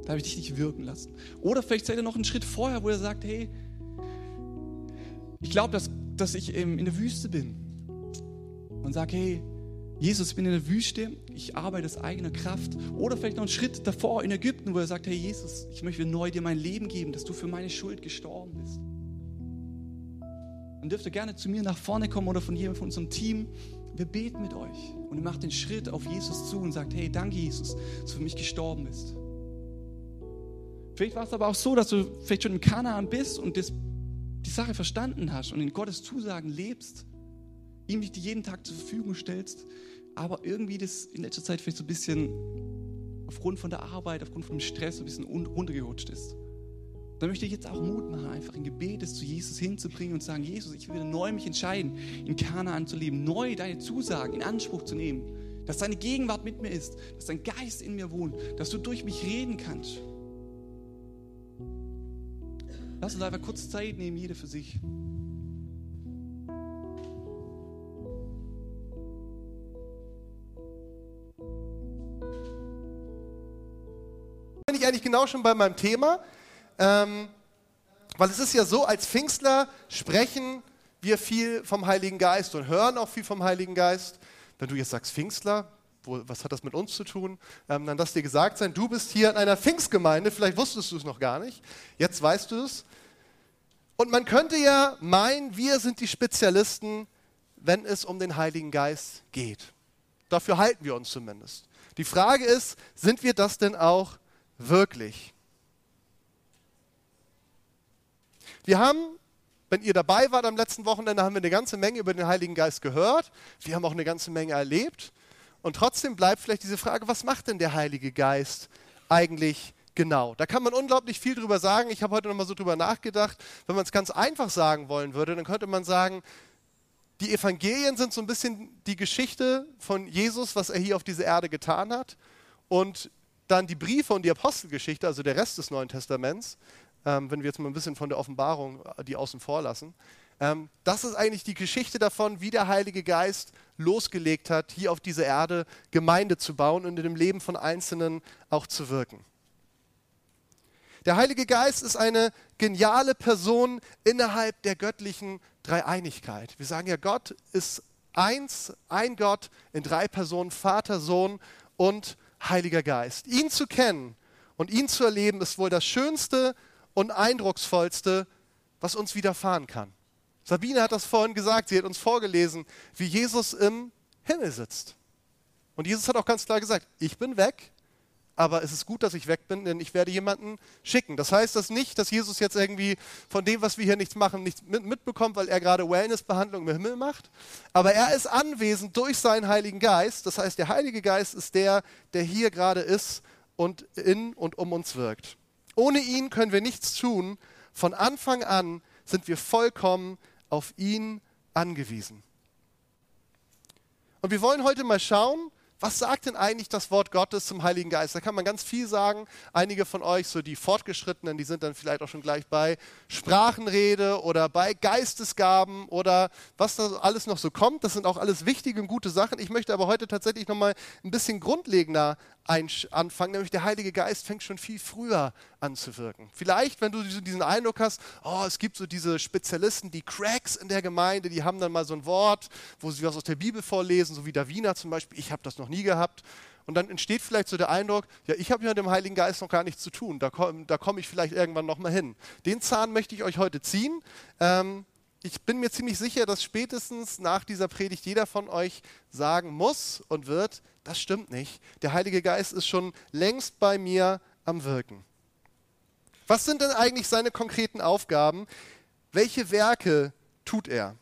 Da habe ich dich nicht wirken lassen. Oder vielleicht seid ihr noch einen Schritt vorher, wo ihr sagt, hey, ich glaube, dass, dass ich in der Wüste bin. Und sage, hey, Jesus, ich bin in der Wüste, ich arbeite aus eigener Kraft. Oder vielleicht noch einen Schritt davor in Ägypten, wo er sagt, hey Jesus, ich möchte neu dir mein Leben geben, dass du für meine Schuld gestorben bist dann dürft ihr gerne zu mir nach vorne kommen oder von jemandem von unserem Team. Wir beten mit euch und ihr macht den Schritt auf Jesus zu und sagt, hey, danke Jesus, dass du für mich gestorben bist. Vielleicht war es aber auch so, dass du vielleicht schon im Kanaan bist und das die Sache verstanden hast und in Gottes Zusagen lebst, ihm dich jeden Tag zur Verfügung stellst, aber irgendwie das in letzter Zeit vielleicht so ein bisschen aufgrund von der Arbeit, aufgrund von dem Stress ein bisschen runtergerutscht ist. Dann möchte ich jetzt auch Mut machen, einfach in Gebet zu Jesus hinzubringen und sagen, Jesus, ich will neu mich entscheiden, in Kanaan zu leben, neu deine Zusagen in Anspruch zu nehmen, dass deine Gegenwart mit mir ist, dass dein Geist in mir wohnt, dass du durch mich reden kannst. Lass uns einfach kurz Zeit nehmen, jeder für sich. Bin ich eigentlich genau schon bei meinem Thema, ähm, weil es ist ja so, als Pfingstler sprechen wir viel vom Heiligen Geist und hören auch viel vom Heiligen Geist. Wenn du jetzt sagst Pfingstler, wo, was hat das mit uns zu tun? Ähm, dann lass dir gesagt sein, du bist hier in einer Pfingstgemeinde, vielleicht wusstest du es noch gar nicht, jetzt weißt du es. Und man könnte ja meinen, wir sind die Spezialisten, wenn es um den Heiligen Geist geht. Dafür halten wir uns zumindest. Die Frage ist, sind wir das denn auch wirklich? Wir haben, wenn ihr dabei wart am letzten Wochenende, haben wir eine ganze Menge über den Heiligen Geist gehört. Wir haben auch eine ganze Menge erlebt. Und trotzdem bleibt vielleicht diese Frage, was macht denn der Heilige Geist eigentlich genau. Da kann man unglaublich viel drüber sagen. Ich habe heute nochmal so drüber nachgedacht. Wenn man es ganz einfach sagen wollen würde, dann könnte man sagen, die Evangelien sind so ein bisschen die Geschichte von Jesus, was er hier auf dieser Erde getan hat. Und dann die Briefe und die Apostelgeschichte, also der Rest des Neuen Testaments, ähm, wenn wir jetzt mal ein bisschen von der Offenbarung äh, die außen vor lassen. Ähm, das ist eigentlich die Geschichte davon, wie der Heilige Geist losgelegt hat, hier auf dieser Erde Gemeinde zu bauen und in dem Leben von Einzelnen auch zu wirken. Der Heilige Geist ist eine geniale Person innerhalb der göttlichen Dreieinigkeit. Wir sagen ja, Gott ist eins, ein Gott in drei Personen, Vater, Sohn und Heiliger Geist. Ihn zu kennen und ihn zu erleben, ist wohl das Schönste und Eindrucksvollste, was uns widerfahren kann. Sabine hat das vorhin gesagt, sie hat uns vorgelesen, wie Jesus im Himmel sitzt. Und Jesus hat auch ganz klar gesagt, ich bin weg, aber es ist gut, dass ich weg bin, denn ich werde jemanden schicken. Das heißt das nicht, dass Jesus jetzt irgendwie von dem, was wir hier nichts machen, nichts mitbekommt, weil er gerade Wellnessbehandlung im Himmel macht. Aber er ist anwesend durch seinen Heiligen Geist. Das heißt, der Heilige Geist ist der, der hier gerade ist und in und um uns wirkt. Ohne ihn können wir nichts tun. Von Anfang an sind wir vollkommen auf ihn angewiesen. Und wir wollen heute mal schauen, was sagt denn eigentlich das Wort Gottes zum Heiligen Geist? Da kann man ganz viel sagen. Einige von euch, so die Fortgeschrittenen, die sind dann vielleicht auch schon gleich bei Sprachenrede oder bei Geistesgaben oder was da alles noch so kommt. Das sind auch alles wichtige und gute Sachen. Ich möchte aber heute tatsächlich nochmal ein bisschen grundlegender anfangen, nämlich der Heilige Geist fängt schon viel früher an zu wirken. Vielleicht, wenn du diesen Eindruck hast, oh, es gibt so diese Spezialisten, die Cracks in der Gemeinde, die haben dann mal so ein Wort, wo sie was aus der Bibel vorlesen, so wie Davina zum Beispiel, ich habe das noch nie gehabt. Und dann entsteht vielleicht so der Eindruck, ja, ich habe ja mit dem Heiligen Geist noch gar nichts zu tun, da komme komm ich vielleicht irgendwann nochmal hin. Den Zahn möchte ich euch heute ziehen. Ähm, ich bin mir ziemlich sicher, dass spätestens nach dieser Predigt jeder von euch sagen muss und wird, das stimmt nicht. Der Heilige Geist ist schon längst bei mir am Wirken. Was sind denn eigentlich seine konkreten Aufgaben? Welche Werke tut er?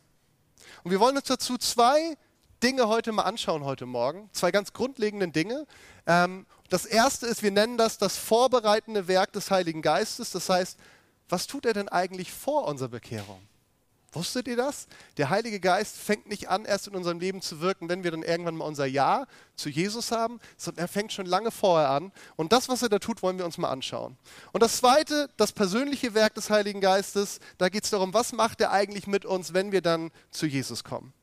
Und wir wollen uns dazu zwei Dinge heute mal anschauen, heute Morgen. Zwei ganz grundlegende Dinge. Ähm, das erste ist, wir nennen das das vorbereitende Werk des Heiligen Geistes. Das heißt, was tut er denn eigentlich vor unserer Bekehrung? Wusstet ihr das? Der Heilige Geist fängt nicht an, erst in unserem Leben zu wirken, wenn wir dann irgendwann mal unser Ja zu Jesus haben, sondern er fängt schon lange vorher an. Und das, was er da tut, wollen wir uns mal anschauen. Und das Zweite, das persönliche Werk des Heiligen Geistes, da geht es darum, was macht er eigentlich mit uns, wenn wir dann zu Jesus kommen.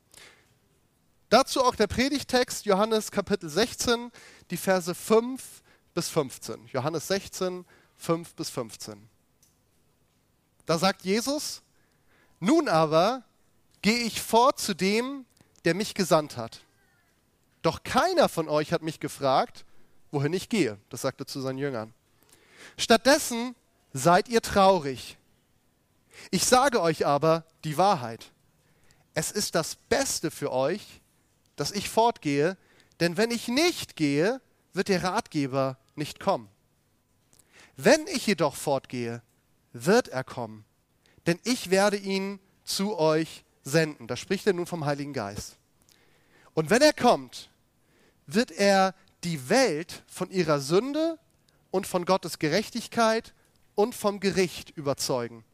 Dazu auch der Predigtext, Johannes Kapitel 16, die Verse 5 bis 15. Johannes 16, 5 bis 15. Da sagt Jesus, nun aber gehe ich fort zu dem, der mich gesandt hat. Doch keiner von euch hat mich gefragt, wohin ich gehe. Das sagte zu seinen Jüngern. Stattdessen seid ihr traurig. Ich sage euch aber die Wahrheit. Es ist das Beste für euch, dass ich fortgehe, denn wenn ich nicht gehe, wird der Ratgeber nicht kommen. Wenn ich jedoch fortgehe, wird er kommen denn ich werde ihn zu euch senden. Da spricht er nun vom Heiligen Geist. Und wenn er kommt, wird er die Welt von ihrer Sünde und von Gottes Gerechtigkeit und vom Gericht überzeugen.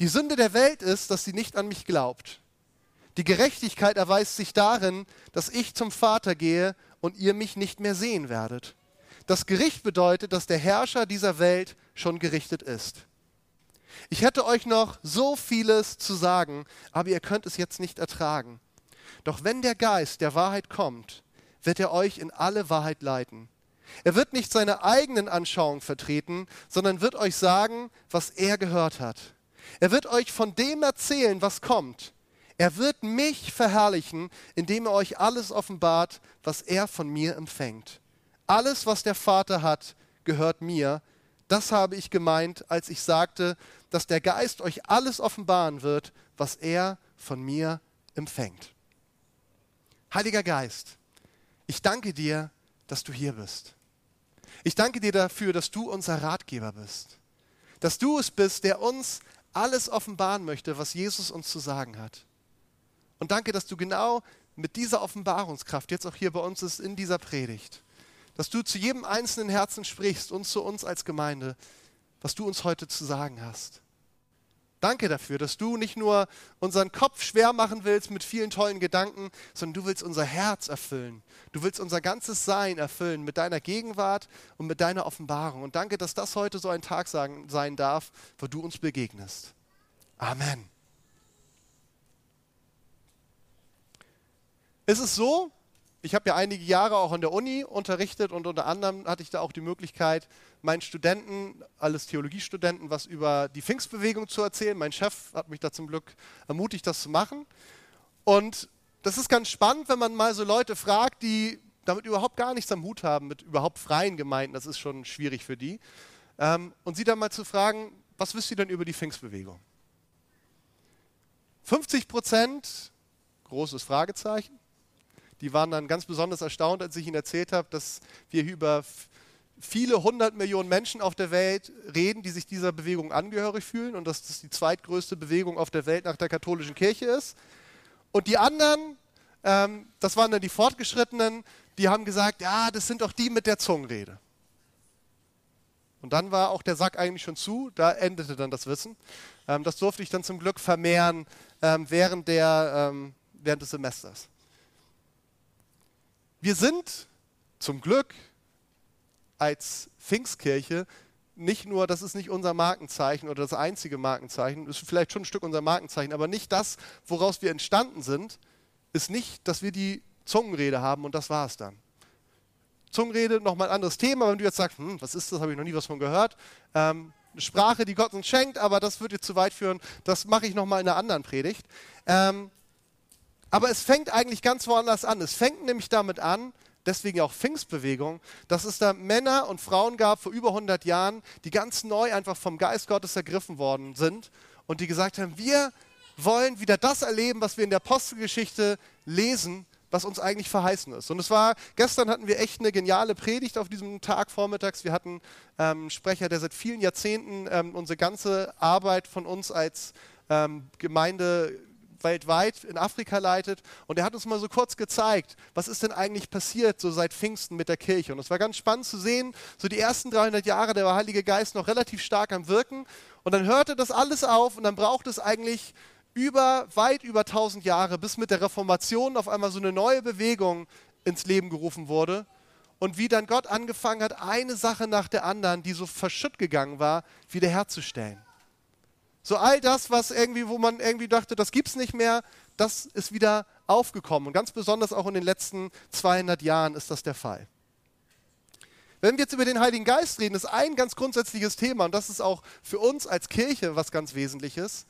Die Sünde der Welt ist, dass sie nicht an mich glaubt. Die Gerechtigkeit erweist sich darin, dass ich zum Vater gehe und ihr mich nicht mehr sehen werdet. Das Gericht bedeutet, dass der Herrscher dieser Welt schon gerichtet ist. Ich hätte euch noch so vieles zu sagen, aber ihr könnt es jetzt nicht ertragen. Doch wenn der Geist der Wahrheit kommt, wird er euch in alle Wahrheit leiten. Er wird nicht seine eigenen Anschauungen vertreten, sondern wird euch sagen, was er gehört hat. Er wird euch von dem erzählen, was kommt. Er wird mich verherrlichen, indem er euch alles offenbart, was er von mir empfängt. Alles, was der Vater hat, gehört mir. Das habe ich gemeint, als ich sagte, dass der Geist euch alles offenbaren wird, was er von mir empfängt. Heiliger Geist, ich danke dir, dass du hier bist. Ich danke dir dafür, dass du unser Ratgeber bist. Dass du es bist, der uns alles offenbaren möchte, was Jesus uns zu sagen hat. Und danke, dass du genau mit dieser Offenbarungskraft jetzt auch hier bei uns ist in dieser Predigt. Dass du zu jedem einzelnen Herzen sprichst und zu uns als Gemeinde, was du uns heute zu sagen hast. Danke dafür, dass du nicht nur unseren Kopf schwer machen willst mit vielen tollen Gedanken, sondern du willst unser Herz erfüllen. Du willst unser ganzes Sein erfüllen mit deiner Gegenwart und mit deiner Offenbarung. Und danke, dass das heute so ein Tag sein darf, wo du uns begegnest. Amen. Ist es so, ich habe ja einige Jahre auch an der Uni unterrichtet und unter anderem hatte ich da auch die Möglichkeit, meinen Studenten, alles Theologiestudenten, was über die Pfingstbewegung zu erzählen. Mein Chef hat mich da zum Glück ermutigt, das zu machen. Und das ist ganz spannend, wenn man mal so Leute fragt, die damit überhaupt gar nichts am Hut haben, mit überhaupt freien Gemeinden, das ist schon schwierig für die. Ähm, und sie dann mal zu fragen, was wisst ihr denn über die Pfingstbewegung? 50 Prozent, großes Fragezeichen, die waren dann ganz besonders erstaunt, als ich ihnen erzählt habe, dass wir über viele hundert Millionen Menschen auf der Welt reden, die sich dieser Bewegung angehörig fühlen und dass das die zweitgrößte Bewegung auf der Welt nach der katholischen Kirche ist. Und die anderen, ähm, das waren dann die Fortgeschrittenen, die haben gesagt, ja, das sind doch die mit der Zungenrede. Und dann war auch der Sack eigentlich schon zu, da endete dann das Wissen. Ähm, das durfte ich dann zum Glück vermehren ähm, während, der, ähm, während des Semesters. Wir sind zum Glück als Pfingstkirche nicht nur, das ist nicht unser Markenzeichen oder das einzige Markenzeichen, ist vielleicht schon ein Stück unser Markenzeichen, aber nicht das, woraus wir entstanden sind, ist nicht, dass wir die Zungenrede haben und das war es dann. Zungenrede, nochmal ein anderes Thema, wenn du jetzt sagst, hm, was ist das, habe ich noch nie was von gehört. Ähm, eine Sprache, die Gott uns schenkt, aber das würde jetzt zu weit führen, das mache ich nochmal in einer anderen Predigt. Ähm, aber es fängt eigentlich ganz woanders an. Es fängt nämlich damit an, deswegen auch Pfingstbewegung, dass es da Männer und Frauen gab vor über 100 Jahren, die ganz neu einfach vom Geist Gottes ergriffen worden sind und die gesagt haben, wir wollen wieder das erleben, was wir in der Apostelgeschichte lesen, was uns eigentlich verheißen ist. Und es war, gestern hatten wir echt eine geniale Predigt auf diesem Tag vormittags. Wir hatten ähm, einen Sprecher, der seit vielen Jahrzehnten ähm, unsere ganze Arbeit von uns als ähm, Gemeinde weltweit in Afrika leitet. Und er hat uns mal so kurz gezeigt, was ist denn eigentlich passiert so seit Pfingsten mit der Kirche. Und es war ganz spannend zu sehen, so die ersten 300 Jahre, der Heilige Geist noch relativ stark am Wirken. Und dann hörte das alles auf und dann braucht es eigentlich über, weit über 1000 Jahre, bis mit der Reformation auf einmal so eine neue Bewegung ins Leben gerufen wurde. Und wie dann Gott angefangen hat, eine Sache nach der anderen, die so verschütt gegangen war, wiederherzustellen. So all das, was irgendwie, wo man irgendwie dachte, das gibt es nicht mehr, das ist wieder aufgekommen. Und ganz besonders auch in den letzten 200 Jahren ist das der Fall. Wenn wir jetzt über den Heiligen Geist reden, ist ein ganz grundsätzliches Thema, und das ist auch für uns als Kirche was ganz Wesentliches,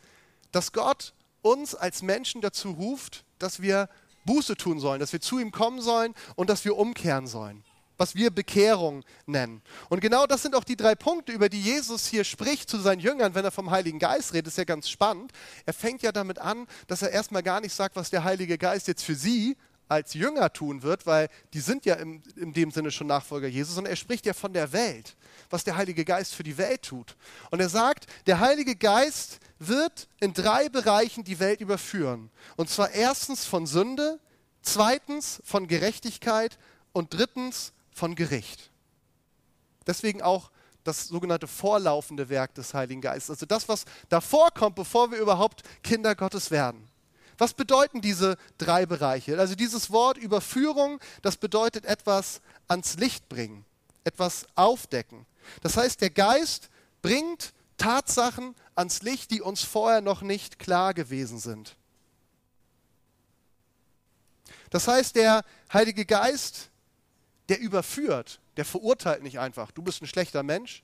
dass Gott uns als Menschen dazu ruft, dass wir Buße tun sollen, dass wir zu ihm kommen sollen und dass wir umkehren sollen was wir Bekehrung nennen. Und genau das sind auch die drei Punkte, über die Jesus hier spricht zu seinen Jüngern, wenn er vom Heiligen Geist redet. Ist ja ganz spannend. Er fängt ja damit an, dass er erstmal gar nicht sagt, was der Heilige Geist jetzt für sie als Jünger tun wird, weil die sind ja im, in dem Sinne schon Nachfolger Jesus, sondern er spricht ja von der Welt, was der Heilige Geist für die Welt tut. Und er sagt, der Heilige Geist wird in drei Bereichen die Welt überführen. Und zwar erstens von Sünde, zweitens von Gerechtigkeit und drittens von Gericht. Deswegen auch das sogenannte vorlaufende Werk des Heiligen Geistes. Also das, was davor kommt, bevor wir überhaupt Kinder Gottes werden. Was bedeuten diese drei Bereiche? Also dieses Wort Überführung, das bedeutet etwas ans Licht bringen, etwas aufdecken. Das heißt, der Geist bringt Tatsachen ans Licht, die uns vorher noch nicht klar gewesen sind. Das heißt, der Heilige Geist, der überführt, der verurteilt nicht einfach, du bist ein schlechter Mensch,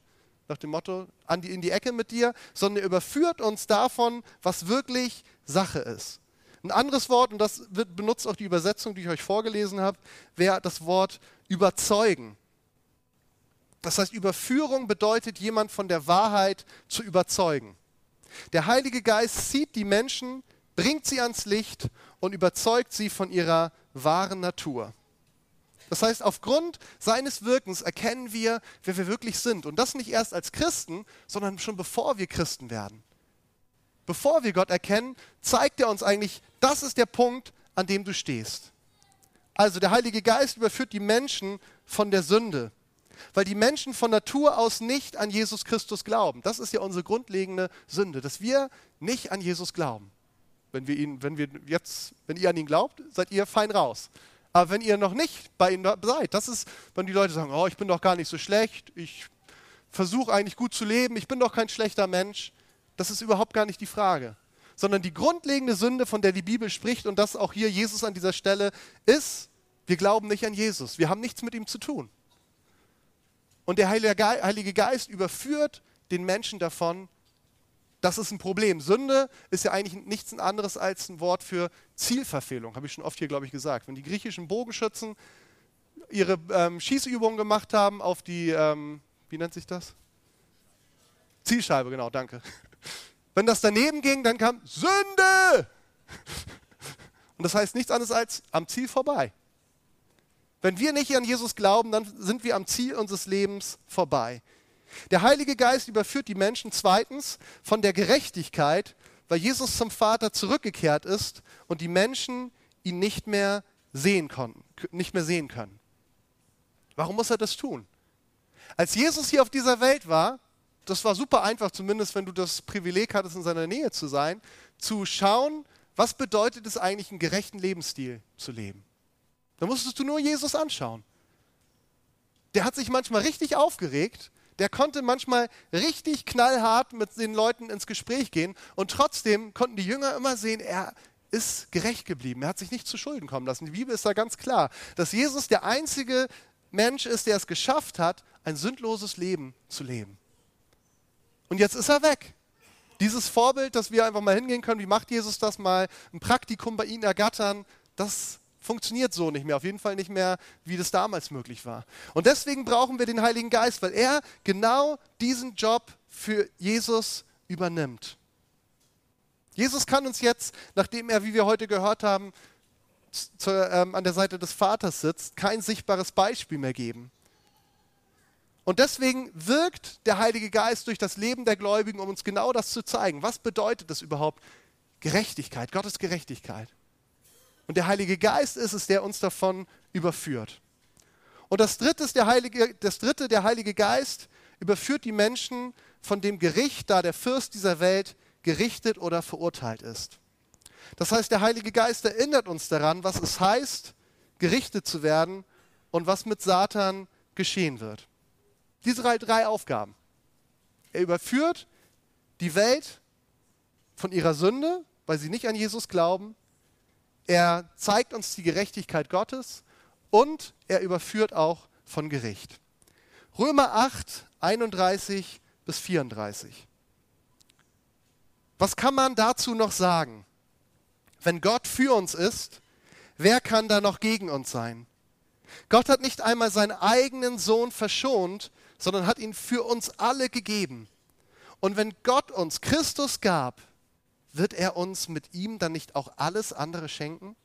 nach dem Motto, an die, in die Ecke mit dir, sondern er überführt uns davon, was wirklich Sache ist. Ein anderes Wort, und das wird, benutzt auch die Übersetzung, die ich euch vorgelesen habe, wäre das Wort überzeugen. Das heißt, Überführung bedeutet, jemand von der Wahrheit zu überzeugen. Der Heilige Geist zieht die Menschen, bringt sie ans Licht und überzeugt sie von ihrer wahren Natur. Das heißt, aufgrund seines Wirkens erkennen wir, wer wir wirklich sind. Und das nicht erst als Christen, sondern schon bevor wir Christen werden. Bevor wir Gott erkennen, zeigt er uns eigentlich, das ist der Punkt, an dem du stehst. Also der Heilige Geist überführt die Menschen von der Sünde, weil die Menschen von Natur aus nicht an Jesus Christus glauben. Das ist ja unsere grundlegende Sünde, dass wir nicht an Jesus glauben. Wenn wir ihn, wenn wir jetzt, wenn ihr an ihn glaubt, seid ihr fein raus. Aber wenn ihr noch nicht bei ihm seid, das ist, wenn die Leute sagen, oh, ich bin doch gar nicht so schlecht, ich versuche eigentlich gut zu leben, ich bin doch kein schlechter Mensch, das ist überhaupt gar nicht die Frage. Sondern die grundlegende Sünde, von der die Bibel spricht und das auch hier Jesus an dieser Stelle ist, wir glauben nicht an Jesus. Wir haben nichts mit ihm zu tun. Und der Heilige Geist überführt den Menschen davon, das ist ein Problem. Sünde ist ja eigentlich nichts anderes als ein Wort für Zielverfehlung, habe ich schon oft hier, glaube ich, gesagt. Wenn die griechischen Bogenschützen ihre ähm, Schießübungen gemacht haben auf die, ähm, wie nennt sich das? Zielscheibe, genau, danke. [laughs] Wenn das daneben ging, dann kam Sünde! Und das heißt nichts anderes als am Ziel vorbei. Wenn wir nicht an Jesus glauben, dann sind wir am Ziel unseres Lebens vorbei. Der Heilige Geist überführt die Menschen zweitens von der Gerechtigkeit, weil Jesus zum Vater zurückgekehrt ist und die Menschen ihn nicht mehr sehen konnten, nicht mehr sehen können. Warum muss er das tun? Als Jesus hier auf dieser Welt war, das war super einfach, zumindest wenn du das Privileg hattest, in seiner Nähe zu sein, zu schauen, was bedeutet es eigentlich, einen gerechten Lebensstil zu leben. Da musstest du nur Jesus anschauen. Der hat sich manchmal richtig aufgeregt, der konnte manchmal richtig knallhart mit den Leuten ins Gespräch gehen und trotzdem konnten die Jünger immer sehen, er ist gerecht geblieben. Er hat sich nicht zu Schulden kommen lassen. Die Bibel ist da ganz klar, dass Jesus der einzige Mensch ist, der es geschafft hat, ein sündloses Leben zu leben. Und jetzt ist er weg. Dieses Vorbild, dass wir einfach mal hingehen können, wie macht Jesus das mal, ein Praktikum bei ihnen ergattern, das funktioniert so nicht mehr, auf jeden Fall nicht mehr, wie das damals möglich war. Und deswegen brauchen wir den Heiligen Geist, weil er genau diesen Job für Jesus übernimmt. Jesus kann uns jetzt, nachdem er, wie wir heute gehört haben, zu, ähm, an der Seite des Vaters sitzt, kein sichtbares Beispiel mehr geben. Und deswegen wirkt der Heilige Geist durch das Leben der Gläubigen, um uns genau das zu zeigen. Was bedeutet das überhaupt? Gerechtigkeit, Gottes Gerechtigkeit. Und der Heilige Geist ist es, der uns davon überführt. Und das dritte, ist der Heilige, das dritte, der Heilige Geist überführt die Menschen von dem Gericht, da der Fürst dieser Welt gerichtet oder verurteilt ist. Das heißt, der Heilige Geist erinnert uns daran, was es heißt, gerichtet zu werden und was mit Satan geschehen wird. Diese drei, drei Aufgaben. Er überführt die Welt von ihrer Sünde, weil sie nicht an Jesus glauben. Er zeigt uns die Gerechtigkeit Gottes und er überführt auch von Gericht. Römer 8, 31 bis 34. Was kann man dazu noch sagen? Wenn Gott für uns ist, wer kann da noch gegen uns sein? Gott hat nicht einmal seinen eigenen Sohn verschont, sondern hat ihn für uns alle gegeben. Und wenn Gott uns Christus gab, wird er uns mit ihm dann nicht auch alles andere schenken?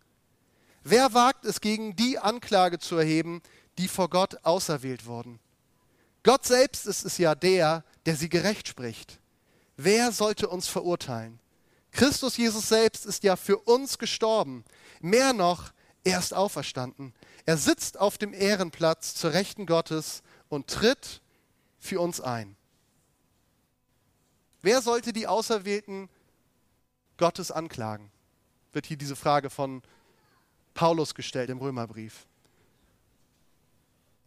Wer wagt es, gegen die Anklage zu erheben, die vor Gott auserwählt wurden? Gott selbst ist es ja der, der sie gerecht spricht. wer sollte uns verurteilen? Christus Jesus selbst ist ja für uns gestorben. Mehr noch, er ist auferstanden. Er sitzt auf dem Ehrenplatz zur Rechten Gottes und tritt für uns ein. Wer sollte die Auserwählten Gottes anklagen? Wird hier diese Frage von Paulus gestellt im Römerbrief.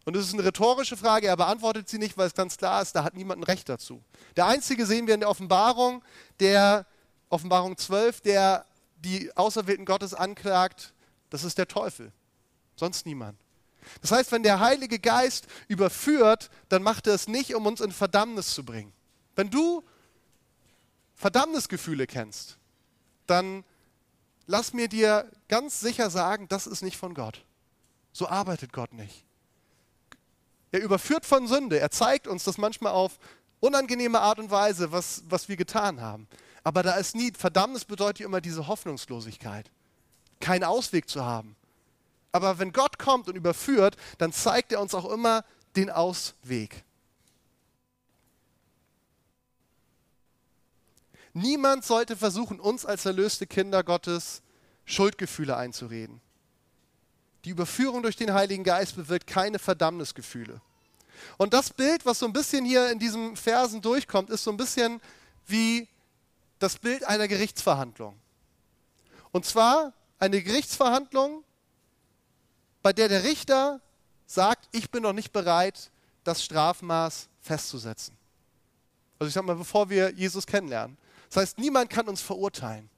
Und es ist eine rhetorische Frage, er beantwortet sie nicht, weil es ganz klar ist, da hat niemand ein Recht dazu. Der einzige sehen wir in der Offenbarung, der Offenbarung 12, der die Auserwählten Gottes anklagt, das ist der Teufel. Sonst niemand. Das heißt, wenn der Heilige Geist überführt, dann macht er es nicht, um uns in Verdammnis zu bringen. Wenn du Verdammnisgefühle kennst, dann lass mir dir ganz sicher sagen, das ist nicht von Gott. So arbeitet Gott nicht. Er überführt von Sünde. Er zeigt uns das manchmal auf unangenehme Art und Weise, was, was wir getan haben. Aber da ist nie, Verdammnis bedeutet immer diese Hoffnungslosigkeit. Keinen Ausweg zu haben. Aber wenn Gott kommt und überführt, dann zeigt er uns auch immer den Ausweg. Niemand sollte versuchen, uns als erlöste Kinder Gottes Schuldgefühle einzureden. Die Überführung durch den Heiligen Geist bewirkt keine Verdammnisgefühle. Und das Bild, was so ein bisschen hier in diesen Versen durchkommt, ist so ein bisschen wie das Bild einer Gerichtsverhandlung. Und zwar eine Gerichtsverhandlung, bei der der Richter sagt, ich bin noch nicht bereit, das Strafmaß festzusetzen. Also ich sage mal, bevor wir Jesus kennenlernen. Das heißt, niemand kann uns verurteilen,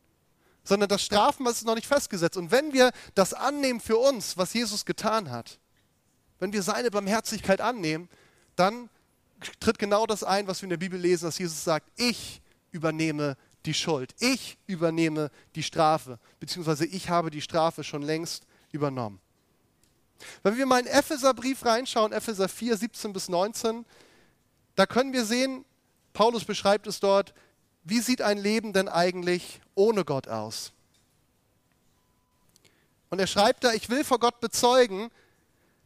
sondern das Strafmaß ist noch nicht festgesetzt. Und wenn wir das annehmen für uns, was Jesus getan hat, wenn wir seine Barmherzigkeit annehmen, dann tritt genau das ein, was wir in der Bibel lesen, dass Jesus sagt, ich übernehme die Schuld, ich übernehme die Strafe, beziehungsweise ich habe die Strafe schon längst übernommen. Wenn wir mal in Epheserbrief reinschauen, Epheser 4, 17 bis 19, da können wir sehen, Paulus beschreibt es dort, wie sieht ein Leben denn eigentlich ohne Gott aus? Und er schreibt da, ich will vor Gott bezeugen,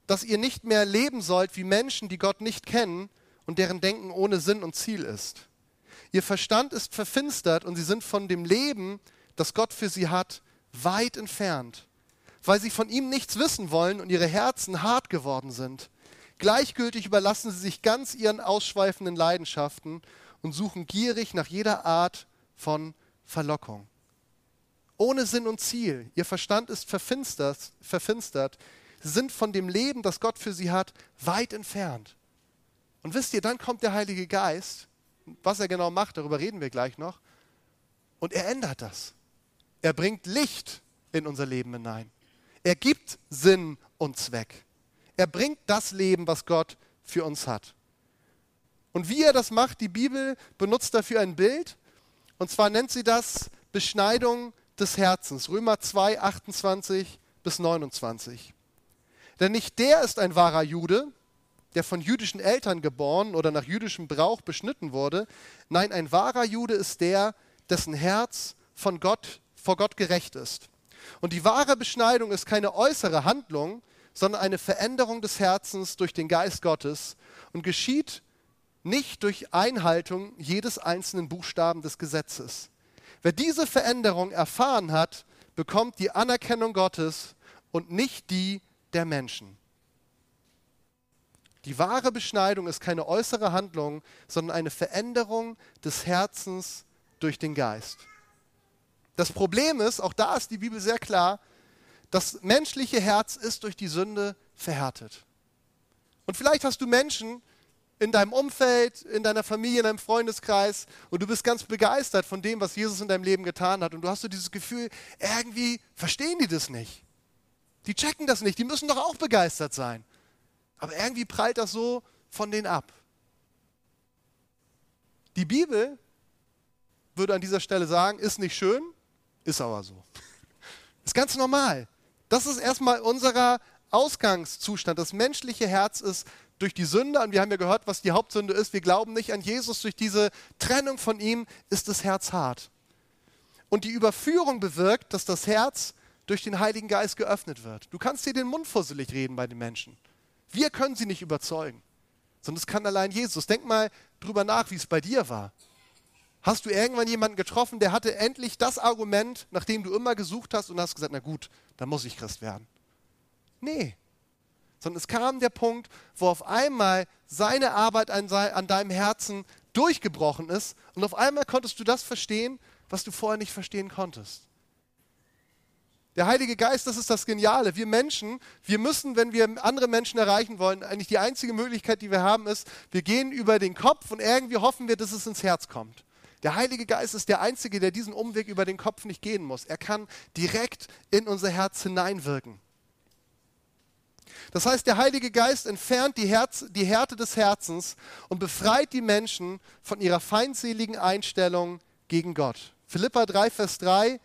dass ihr nicht mehr leben sollt wie Menschen, die Gott nicht kennen und deren Denken ohne Sinn und Ziel ist. Ihr Verstand ist verfinstert und sie sind von dem Leben, das Gott für sie hat, weit entfernt, weil sie von ihm nichts wissen wollen und ihre Herzen hart geworden sind. Gleichgültig überlassen sie sich ganz ihren ausschweifenden Leidenschaften und suchen gierig nach jeder Art von Verlockung. Ohne Sinn und Ziel. Ihr Verstand ist verfinstert, verfinstert. Sind von dem Leben, das Gott für sie hat, weit entfernt. Und wisst ihr, dann kommt der Heilige Geist. Was er genau macht, darüber reden wir gleich noch. Und er ändert das. Er bringt Licht in unser Leben hinein. Er gibt Sinn und Zweck. Er bringt das Leben, was Gott für uns hat. Und wie er das macht, die Bibel benutzt dafür ein Bild. Und zwar nennt sie das Beschneidung des Herzens. Römer 2, 28 bis 29. Denn nicht der ist ein wahrer Jude, der von jüdischen Eltern geboren oder nach jüdischem Brauch beschnitten wurde. Nein, ein wahrer Jude ist der, dessen Herz von Gott, vor Gott gerecht ist. Und die wahre Beschneidung ist keine äußere Handlung, sondern eine Veränderung des Herzens durch den Geist Gottes und geschieht nicht durch Einhaltung jedes einzelnen Buchstaben des Gesetzes. Wer diese Veränderung erfahren hat, bekommt die Anerkennung Gottes und nicht die der Menschen. Die wahre Beschneidung ist keine äußere Handlung, sondern eine Veränderung des Herzens durch den Geist. Das Problem ist, auch da ist die Bibel sehr klar, das menschliche Herz ist durch die Sünde verhärtet. Und vielleicht hast du Menschen, in deinem Umfeld, in deiner Familie, in deinem Freundeskreis und du bist ganz begeistert von dem, was Jesus in deinem Leben getan hat und du hast so dieses Gefühl, irgendwie verstehen die das nicht. Die checken das nicht, die müssen doch auch begeistert sein. Aber irgendwie prallt das so von denen ab. Die Bibel würde an dieser Stelle sagen, ist nicht schön, ist aber so. [laughs] Ist ganz normal. Das ist erstmal unser Ausgangszustand. Das menschliche Herz ist durch die Sünde, und wir haben ja gehört, was die Hauptsünde ist, wir glauben nicht an Jesus, durch diese Trennung von ihm ist das Herz hart. Und die Überführung bewirkt, dass das Herz durch den Heiligen Geist geöffnet wird. Du kannst dir den Mund fusselig reden bei den Menschen. Wir können sie nicht überzeugen, sondern es kann allein Jesus. Denk mal drüber nach, wie es bei dir war. Hast du irgendwann jemanden getroffen, der hatte endlich das Argument, nach dem du immer gesucht hast und hast gesagt, na gut, dann muss ich Christ werden? Nee. Sondern es kam der Punkt, wo auf einmal seine Arbeit an, an deinem Herzen durchgebrochen ist und auf einmal konntest du das verstehen, was du vorher nicht verstehen konntest. Der Heilige Geist, das ist das Geniale. Wir Menschen, wir müssen, wenn wir andere Menschen erreichen wollen, eigentlich die einzige Möglichkeit, die wir haben, ist, wir gehen über den Kopf und irgendwie hoffen wir, dass es ins Herz kommt. Der Heilige Geist ist der Einzige, der diesen Umweg über den Kopf nicht gehen muss. Er kann direkt in unser Herz hineinwirken. Das heißt, der Heilige Geist entfernt die, Herz, die Härte des Herzens und befreit die Menschen von ihrer feindseligen Einstellung gegen Gott. Philippa 3, Vers 3,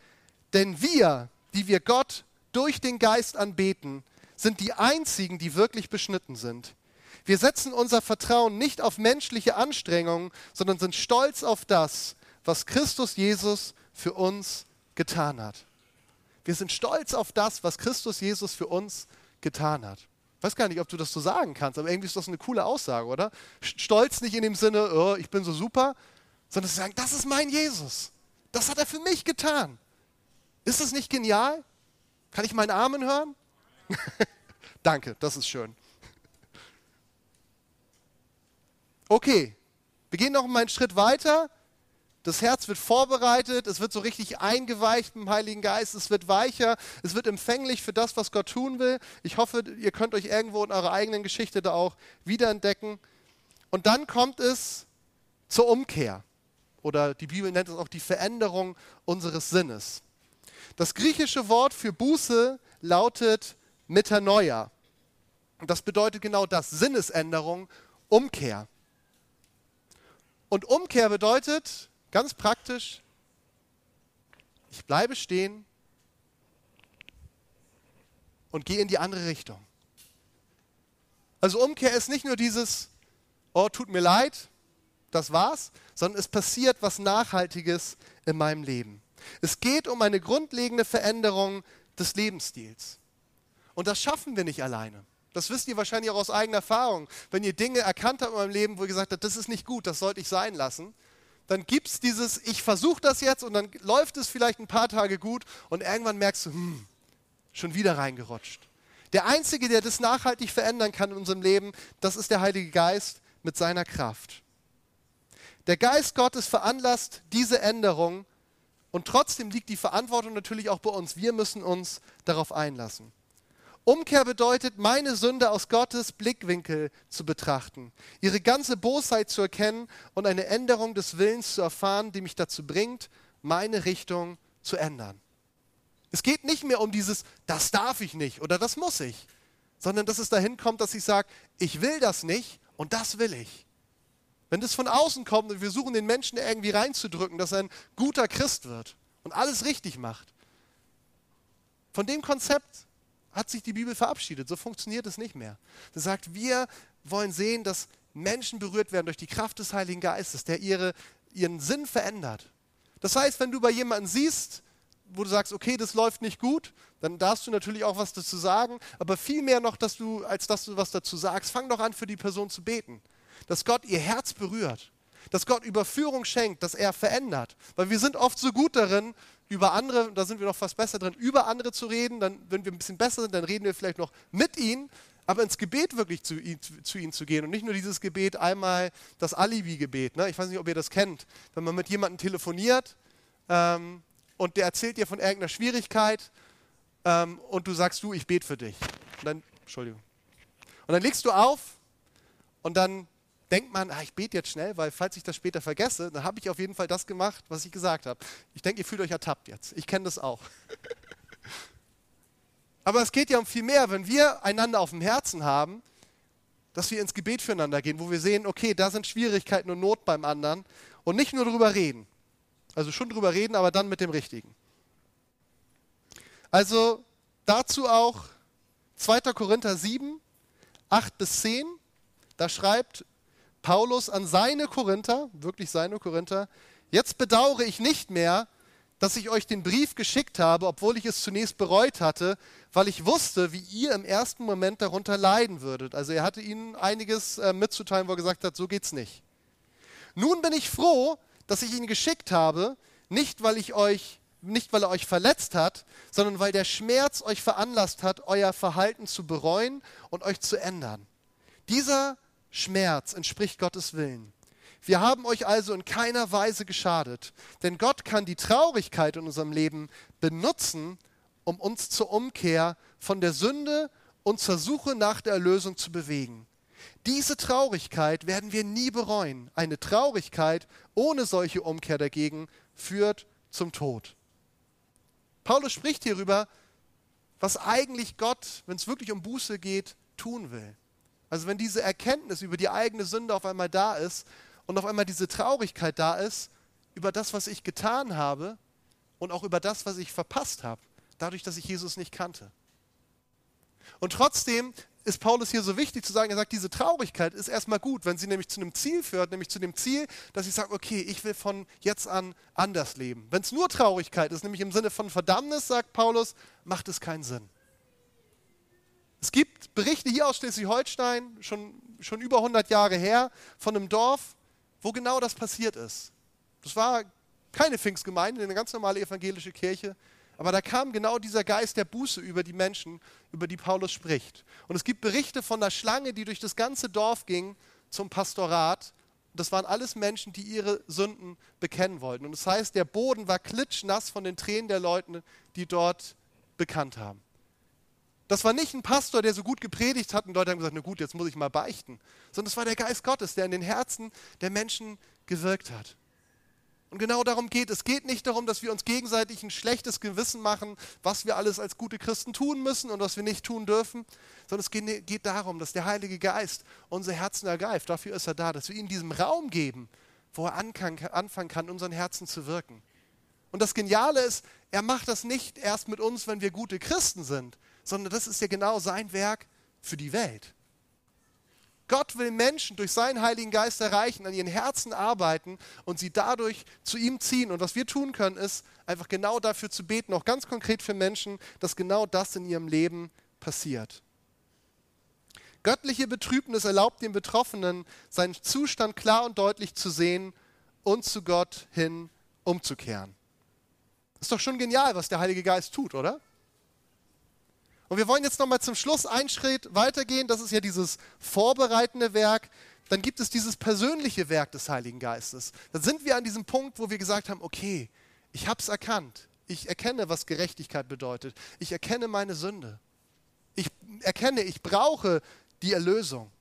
denn wir, die wir Gott durch den Geist anbeten, sind die einzigen, die wirklich beschnitten sind. Wir setzen unser Vertrauen nicht auf menschliche Anstrengungen, sondern sind stolz auf das, was Christus Jesus für uns getan hat. Wir sind stolz auf das, was Christus Jesus für uns getan hat. Ich weiß gar nicht, ob du das so sagen kannst, aber irgendwie ist das eine coole Aussage, oder? Stolz nicht in dem Sinne, oh, ich bin so super, sondern zu sagen, das ist mein Jesus. Das hat er für mich getan. Ist das nicht genial? Kann ich meinen Armen hören? [laughs] Danke, das ist schön. Okay, wir gehen noch mal einen Schritt weiter. Das Herz wird vorbereitet, es wird so richtig eingeweicht im Heiligen Geist, es wird weicher, es wird empfänglich für das, was Gott tun will. Ich hoffe, ihr könnt euch irgendwo in eurer eigenen Geschichte da auch wiederentdecken. Und dann kommt es zur Umkehr. Oder die Bibel nennt es auch die Veränderung unseres Sinnes. Das griechische Wort für Buße lautet Metanoia. Und das bedeutet genau das, Sinnesänderung, Umkehr. Und Umkehr bedeutet ganz praktisch, ich bleibe stehen und gehe in die andere Richtung. Also Umkehr ist nicht nur dieses, oh, tut mir leid, das war's, sondern es passiert was Nachhaltiges in meinem Leben. Es geht um eine grundlegende Veränderung des Lebensstils. Und das schaffen wir nicht alleine. Das wisst ihr wahrscheinlich auch aus eigener Erfahrung. Wenn ihr Dinge erkannt habt in eurem Leben, wo ihr gesagt habt, das ist nicht gut, das sollte ich sein lassen, dann gibt es dieses, ich versuche das jetzt und dann läuft es vielleicht ein paar Tage gut und irgendwann merkst du, hm, schon wieder reingerutscht. Der Einzige, der das nachhaltig verändern kann in unserem Leben, das ist der Heilige Geist mit seiner Kraft. Der Geist Gottes veranlasst diese Änderung und trotzdem liegt die Verantwortung natürlich auch bei uns. Wir müssen uns darauf einlassen. Umkehr bedeutet, meine Sünde aus Gottes Blickwinkel zu betrachten, ihre ganze Bosheit zu erkennen und eine Änderung des Willens zu erfahren, die mich dazu bringt, meine Richtung zu ändern. Es geht nicht mehr um dieses, das darf ich nicht oder das muss ich, sondern dass es dahin kommt, dass ich sage, ich will das nicht und das will ich. Wenn das von außen kommt und wir suchen den Menschen irgendwie reinzudrücken, dass er ein guter Christ wird und alles richtig macht, von dem Konzept hat sich die Bibel verabschiedet. So funktioniert es nicht mehr. Sie sagt, wir wollen sehen, dass Menschen berührt werden durch die Kraft des Heiligen Geistes, der ihre, ihren Sinn verändert. Das heißt, wenn du bei jemandem siehst, wo du sagst, okay, das läuft nicht gut, dann darfst du natürlich auch was dazu sagen, aber viel mehr noch, dass du, als dass du was dazu sagst, fang doch an, für die Person zu beten. Dass Gott ihr Herz berührt, dass Gott Überführung schenkt, dass er verändert. Weil wir sind oft so gut darin, über andere, da sind wir noch fast besser drin, über andere zu reden. Dann, wenn wir ein bisschen besser sind, dann reden wir vielleicht noch mit ihnen, aber ins Gebet wirklich zu, zu ihnen zu gehen und nicht nur dieses Gebet einmal das Alibi-Gebet. Ne? Ich weiß nicht, ob ihr das kennt. Wenn man mit jemandem telefoniert ähm, und der erzählt dir von irgendeiner Schwierigkeit ähm, und du sagst, du, ich bete für dich. Und dann, Entschuldigung. Und dann legst du auf und dann denkt man, ah, ich bete jetzt schnell, weil falls ich das später vergesse, dann habe ich auf jeden Fall das gemacht, was ich gesagt habe. Ich denke, ihr fühlt euch ertappt jetzt. Ich kenne das auch. [laughs] Aber es geht ja um viel mehr, wenn wir einander auf dem Herzen haben, dass wir ins Gebet füreinander gehen, wo wir sehen, okay, da sind Schwierigkeiten und Not beim anderen und nicht nur darüber reden. Also schon darüber reden, aber dann mit dem Richtigen. Also dazu auch 2. Korinther 7, 8 bis 10. Da schreibt Paulus an seine Korinther, wirklich seine Korinther, jetzt bedauere ich nicht mehr, dass ich euch den Brief geschickt habe, obwohl ich es zunächst bereut hatte, weil ich wusste, wie ihr im ersten Moment darunter leiden würdet. Also er hatte ihnen einiges äh, mitzuteilen, wo er gesagt hat, so geht's nicht. Nun bin ich froh, dass ich ihn geschickt habe, nicht weil ich euch nicht weil er euch verletzt hat, sondern weil der Schmerz euch veranlasst hat, euer Verhalten zu bereuen und euch zu ändern. Dieser Schmerz entspricht Gottes Willen. Wir haben euch also in keiner Weise geschadet, denn Gott kann die Traurigkeit in unserem Leben benutzen, um uns zur Umkehr von der Sünde und zur Suche nach der Erlösung zu bewegen. Diese Traurigkeit werden wir nie bereuen. Eine Traurigkeit ohne solche Umkehr dagegen führt zum Tod. Paulus spricht hierüber, was eigentlich Gott, wenn es wirklich um Buße geht, tun will. Also wenn diese Erkenntnis über die eigene Sünde auf einmal da ist und auf einmal diese Traurigkeit da ist über das, was ich getan habe und auch über das, was ich verpasst habe, dadurch, dass ich Jesus nicht kannte. Und trotzdem ist Paulus hier so wichtig zu sagen, er sagt, diese Traurigkeit ist erstmal gut, wenn sie nämlich zu einem Ziel führt, nämlich zu dem Ziel, dass ich sage, okay, ich will von jetzt an anders leben. Wenn es nur Traurigkeit ist, nämlich im Sinne von Verdammnis, sagt Paulus, macht es keinen Sinn. Es gibt Berichte hier aus Schleswig-Holstein, schon, schon über 100 Jahre her, von einem Dorf, wo genau das passiert ist. Das war keine Pfingstgemeinde, eine ganz normale evangelische Kirche. Aber da kam genau dieser Geist der Buße über die Menschen, über die Paulus spricht. Und es gibt Berichte von der Schlange, die durch das ganze Dorf ging zum Pastorat. Das waren alles Menschen, die ihre Sünden bekennen wollten. Und das heißt, der Boden war klitschnass von den Tränen der Leute, die dort bekannt haben. Das war nicht ein Pastor, der so gut gepredigt hat und Leute haben gesagt, na gut, jetzt muss ich mal beichten. Sondern es war der Geist Gottes, der in den Herzen der Menschen gewirkt hat. Und genau darum geht es. Es geht nicht darum, dass wir uns gegenseitig ein schlechtes Gewissen machen, was wir alles als gute Christen tun müssen und was wir nicht tun dürfen, sondern es geht darum, dass der Heilige Geist unsere Herzen ergreift. Dafür ist er da, dass wir ihm diesen Raum geben, wo er anfangen kann, unseren Herzen zu wirken. Und das Geniale ist, er macht das nicht erst mit uns, wenn wir gute Christen sind, sondern das ist ja genau sein Werk für die Welt. Gott will Menschen durch seinen Heiligen Geist erreichen, an ihren Herzen arbeiten und sie dadurch zu ihm ziehen. Und was wir tun können, ist einfach genau dafür zu beten, auch ganz konkret für Menschen, dass genau das in ihrem Leben passiert. Göttliche Betrübnis erlaubt den Betroffenen, seinen Zustand klar und deutlich zu sehen und zu Gott hin umzukehren. Ist doch schon genial, was der Heilige Geist tut, oder? Und wir wollen jetzt nochmal zum Schluss einen Schritt weitergehen. Das ist ja dieses vorbereitende Werk. Dann gibt es dieses persönliche Werk des Heiligen Geistes. Dann sind wir an diesem Punkt, wo wir gesagt haben, okay, ich habe es erkannt. Ich erkenne, was Gerechtigkeit bedeutet. Ich erkenne meine Sünde. Ich erkenne, ich brauche die Erlösung.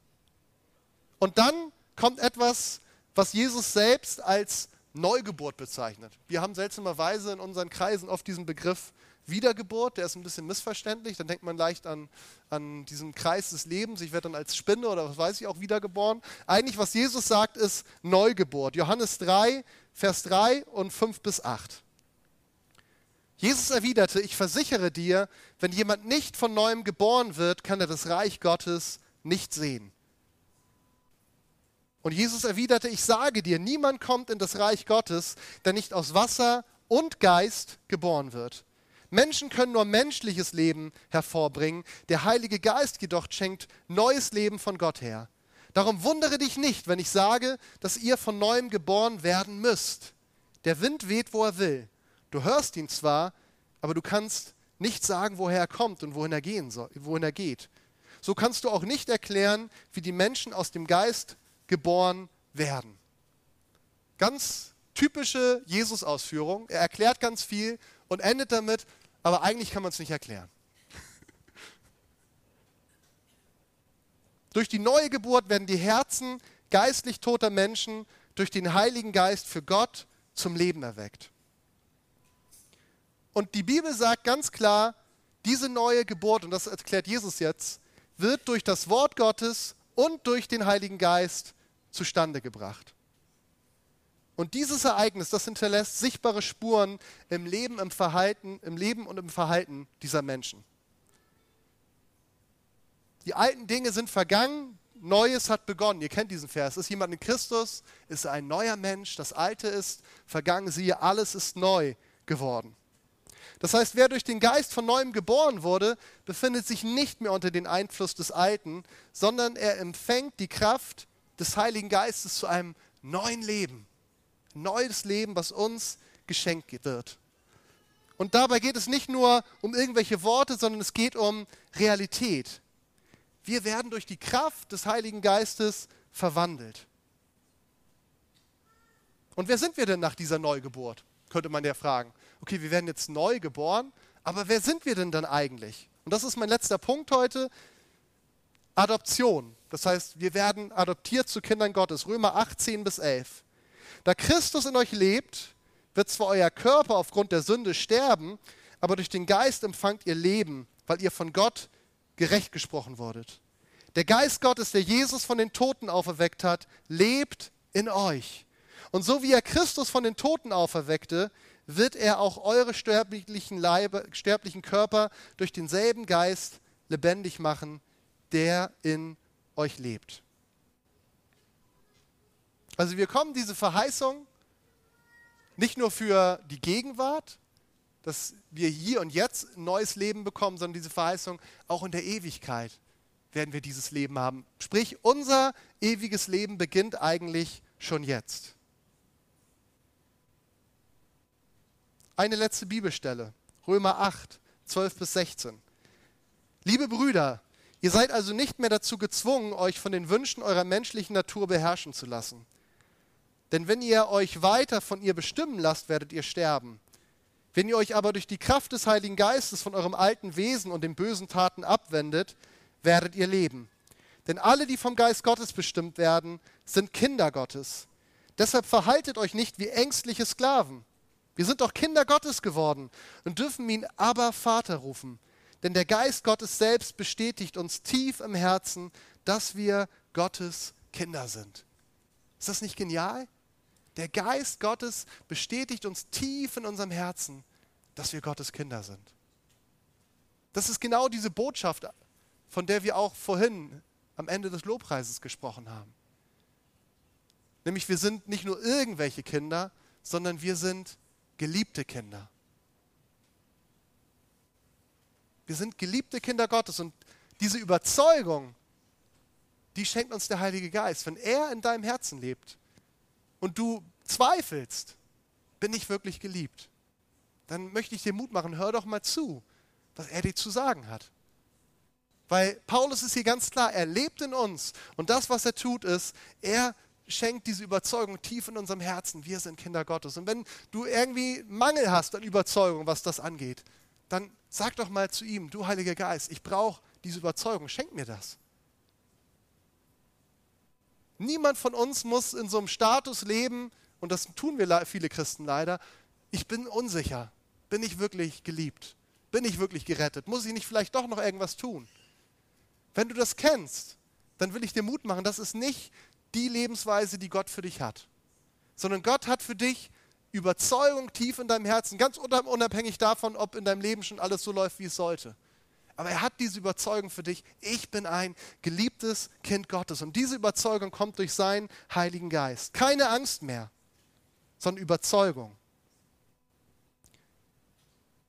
Und dann kommt etwas, was Jesus selbst als Neugeburt bezeichnet. Wir haben seltsamerweise in unseren Kreisen oft diesen Begriff Wiedergeburt, der ist ein bisschen missverständlich. Dann denkt man leicht an, an diesen Kreis des Lebens. Ich werde dann als Spinne oder was weiß ich auch wiedergeboren. Eigentlich, was Jesus sagt, ist Neugeburt. Johannes 3, Vers 3 und 5 bis 8. Jesus erwiderte, ich versichere dir, wenn jemand nicht von neuem geboren wird, kann er das Reich Gottes nicht sehen. Und Jesus erwiderte, ich sage dir, niemand kommt in das Reich Gottes, der nicht aus Wasser und Geist geboren wird. Menschen können nur menschliches Leben hervorbringen, der Heilige Geist jedoch schenkt neues Leben von Gott her. Darum wundere dich nicht, wenn ich sage, dass ihr von neuem geboren werden müsst. Der Wind weht, wo er will. Du hörst ihn zwar, aber du kannst nicht sagen, woher er kommt und wohin er, gehen soll, wohin er geht. So kannst du auch nicht erklären, wie die Menschen aus dem Geist geboren werden. Ganz typische Jesus-Ausführung. Er erklärt ganz viel und endet damit, aber eigentlich kann man es nicht erklären. durch die neue Geburt werden die Herzen geistlich toter Menschen durch den Heiligen Geist für Gott zum Leben erweckt. Und die Bibel sagt ganz klar, diese neue Geburt, und das erklärt Jesus jetzt, wird durch das Wort Gottes und durch den Heiligen Geist zustande gebracht. Und dieses Ereignis, das hinterlässt sichtbare Spuren im Leben, im Verhalten, im Leben und im Verhalten dieser Menschen. Die alten Dinge sind vergangen, Neues hat begonnen. Ihr kennt diesen Vers. Ist jemand in Christus, ist er ein neuer Mensch. Das Alte ist vergangen, siehe, alles ist neu geworden. Das heißt, wer durch den Geist von neuem geboren wurde, befindet sich nicht mehr unter dem Einfluss des Alten, sondern er empfängt die Kraft des Heiligen Geistes zu einem neuen Leben. Neues Leben, was uns geschenkt wird. Und dabei geht es nicht nur um irgendwelche Worte, sondern es geht um Realität. Wir werden durch die Kraft des Heiligen Geistes verwandelt. Und wer sind wir denn nach dieser Neugeburt? Könnte man ja fragen. Okay, wir werden jetzt neu geboren, aber wer sind wir denn dann eigentlich? Und das ist mein letzter Punkt heute. Adoption. Das heißt, wir werden adoptiert zu Kindern Gottes. Römer 18 bis 11. Da Christus in euch lebt, wird zwar euer Körper aufgrund der Sünde sterben, aber durch den Geist empfangt ihr Leben, weil ihr von Gott gerecht gesprochen wurdet. Der Geist Gottes, der Jesus von den Toten auferweckt hat, lebt in euch. Und so wie er Christus von den Toten auferweckte, wird er auch eure sterblichen, Leibe, sterblichen Körper durch denselben Geist lebendig machen, der in euch lebt. Also wir kommen diese Verheißung nicht nur für die Gegenwart, dass wir hier und jetzt ein neues Leben bekommen, sondern diese Verheißung auch in der Ewigkeit werden wir dieses Leben haben. Sprich, unser ewiges Leben beginnt eigentlich schon jetzt. Eine letzte Bibelstelle, Römer 8, 12 bis 16. Liebe Brüder, ihr seid also nicht mehr dazu gezwungen, euch von den Wünschen eurer menschlichen Natur beherrschen zu lassen. Denn wenn ihr euch weiter von ihr bestimmen lasst, werdet ihr sterben. Wenn ihr euch aber durch die Kraft des Heiligen Geistes von eurem alten Wesen und den bösen Taten abwendet, werdet ihr leben. Denn alle, die vom Geist Gottes bestimmt werden, sind Kinder Gottes. Deshalb verhaltet euch nicht wie ängstliche Sklaven wir sind doch Kinder Gottes geworden und dürfen ihn aber Vater rufen. Denn der Geist Gottes selbst bestätigt uns tief im Herzen, dass wir Gottes Kinder sind. Ist das nicht genial? Der Geist Gottes bestätigt uns tief in unserem Herzen, dass wir Gottes Kinder sind. Das ist genau diese Botschaft, von der wir auch vorhin am Ende des Lobpreises gesprochen haben. Nämlich wir sind nicht nur irgendwelche Kinder, sondern wir sind geliebte Kinder. Wir sind geliebte Kinder Gottes und diese Überzeugung, die schenkt uns der Heilige Geist. Wenn er in deinem Herzen lebt und du zweifelst, bin ich wirklich geliebt, dann möchte ich dir Mut machen, hör doch mal zu, was er dir zu sagen hat. Weil Paulus ist hier ganz klar, er lebt in uns und das, was er tut, ist, er schenkt diese Überzeugung tief in unserem Herzen, wir sind Kinder Gottes. Und wenn du irgendwie Mangel hast an Überzeugung, was das angeht, dann sag doch mal zu ihm, du Heiliger Geist, ich brauche diese Überzeugung, schenk mir das. Niemand von uns muss in so einem Status leben, und das tun wir viele Christen leider, ich bin unsicher, bin ich wirklich geliebt, bin ich wirklich gerettet, muss ich nicht vielleicht doch noch irgendwas tun? Wenn du das kennst, dann will ich dir Mut machen, das ist nicht die Lebensweise, die Gott für dich hat, sondern Gott hat für dich Überzeugung tief in deinem Herzen, ganz unabhängig davon, ob in deinem Leben schon alles so läuft, wie es sollte. Aber er hat diese Überzeugung für dich, ich bin ein geliebtes Kind Gottes. Und diese Überzeugung kommt durch seinen Heiligen Geist. Keine Angst mehr, sondern Überzeugung.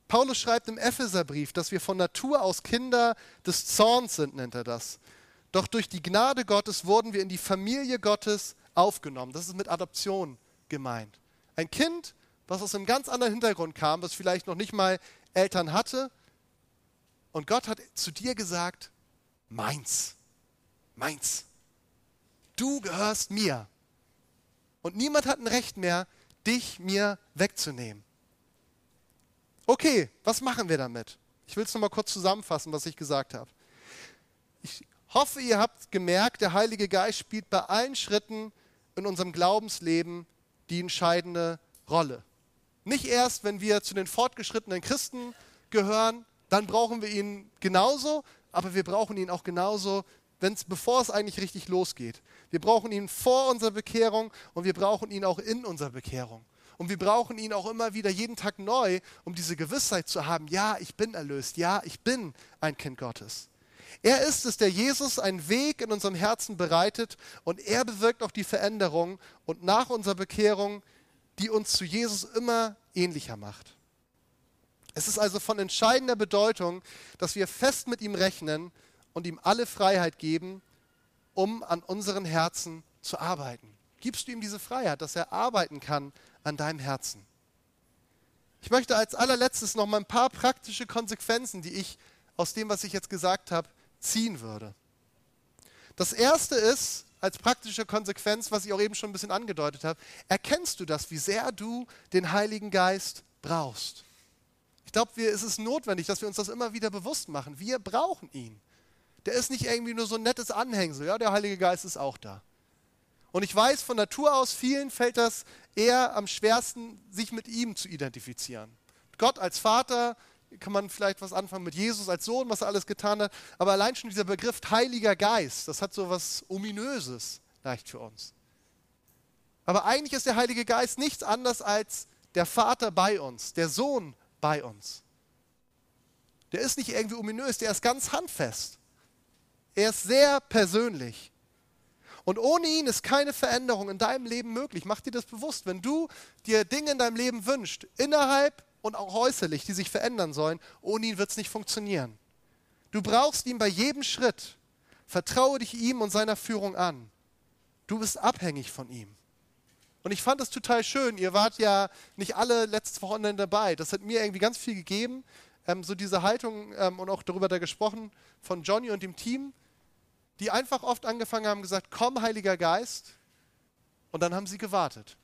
Paulus schreibt im Epheserbrief, dass wir von Natur aus Kinder des Zorns sind, nennt er das. Doch durch die Gnade Gottes wurden wir in die Familie Gottes aufgenommen. Das ist mit Adoption gemeint. Ein Kind, was aus einem ganz anderen Hintergrund kam, was vielleicht noch nicht mal Eltern hatte. Und Gott hat zu dir gesagt, meins, meins. Du gehörst mir. Und niemand hat ein Recht mehr, dich mir wegzunehmen. Okay, was machen wir damit? Ich will es nochmal kurz zusammenfassen, was ich gesagt habe. Ich hoffe, ihr habt gemerkt, der Heilige Geist spielt bei allen Schritten in unserem Glaubensleben die entscheidende Rolle. Nicht erst, wenn wir zu den fortgeschrittenen Christen gehören, dann brauchen wir ihn genauso, aber wir brauchen ihn auch genauso, wenn's, bevor es eigentlich richtig losgeht. Wir brauchen ihn vor unserer Bekehrung und wir brauchen ihn auch in unserer Bekehrung. Und wir brauchen ihn auch immer wieder jeden Tag neu, um diese Gewissheit zu haben, ja, ich bin erlöst, ja, ich bin ein Kind Gottes. Er ist es, der Jesus einen Weg in unserem Herzen bereitet und er bewirkt auch die Veränderung und nach unserer Bekehrung, die uns zu Jesus immer ähnlicher macht. Es ist also von entscheidender Bedeutung, dass wir fest mit ihm rechnen und ihm alle Freiheit geben, um an unseren Herzen zu arbeiten. gibst du ihm diese Freiheit, dass er arbeiten kann an deinem Herzen. Ich möchte als allerletztes noch mal ein paar praktische Konsequenzen, die ich aus dem, was ich jetzt gesagt habe, ziehen würde. Das erste ist, als praktische Konsequenz, was ich auch eben schon ein bisschen angedeutet habe, erkennst du das, wie sehr du den Heiligen Geist brauchst. Ich glaube, es ist notwendig, dass wir uns das immer wieder bewusst machen. Wir brauchen ihn. Der ist nicht irgendwie nur so ein nettes Anhängsel. Ja, der Heilige Geist ist auch da. Und ich weiß, von Natur aus vielen fällt das eher am schwersten, sich mit ihm zu identifizieren. Gott als Vater, kann man vielleicht was anfangen mit Jesus als Sohn, was er alles getan hat. Aber allein schon dieser Begriff Heiliger Geist, das hat so was Ominöses leicht für uns. Aber eigentlich ist der Heilige Geist nichts anderes als der Vater bei uns, der Sohn bei uns. Der ist nicht irgendwie ominös, der ist ganz handfest. Er ist sehr persönlich. Und ohne ihn ist keine Veränderung in deinem Leben möglich. Mach dir das bewusst. Wenn du dir Dinge in deinem Leben wünschst, innerhalb und auch äußerlich, die sich verändern sollen, ohne ihn wird es nicht funktionieren. Du brauchst ihn bei jedem Schritt. Vertraue dich ihm und seiner Führung an. Du bist abhängig von ihm. Und ich fand es total schön. Ihr wart ja nicht alle letztes Wochenende dabei. Das hat mir irgendwie ganz viel gegeben. Ähm, so diese Haltung ähm, und auch darüber da gesprochen von Johnny und dem Team die einfach oft angefangen haben, gesagt, komm, Heiliger Geist. Und dann haben sie gewartet.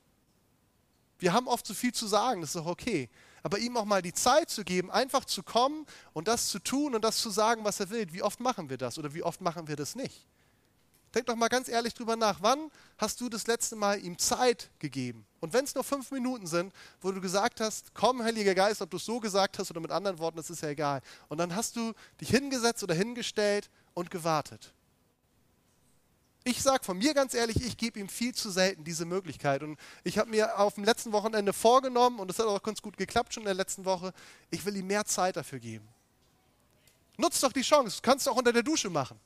Wir haben oft so viel zu sagen, das ist auch okay. Aber ihm auch mal die Zeit zu geben, einfach zu kommen und das zu tun und das zu sagen, was er will. Wie oft machen wir das oder wie oft machen wir das nicht? Denk doch mal ganz ehrlich drüber nach. Wann hast du das letzte Mal ihm Zeit gegeben? Und wenn es nur fünf Minuten sind, wo du gesagt hast, komm, Heiliger Geist, ob du es so gesagt hast oder mit anderen Worten, das ist ja egal. Und dann hast du dich hingesetzt oder hingestellt und gewartet. Ich sage von mir ganz ehrlich, ich gebe ihm viel zu selten diese Möglichkeit. Und ich habe mir auf dem letzten Wochenende vorgenommen, und das hat auch ganz gut geklappt schon in der letzten Woche, ich will ihm mehr Zeit dafür geben. Nutz doch die Chance, du kannst es auch unter der Dusche machen.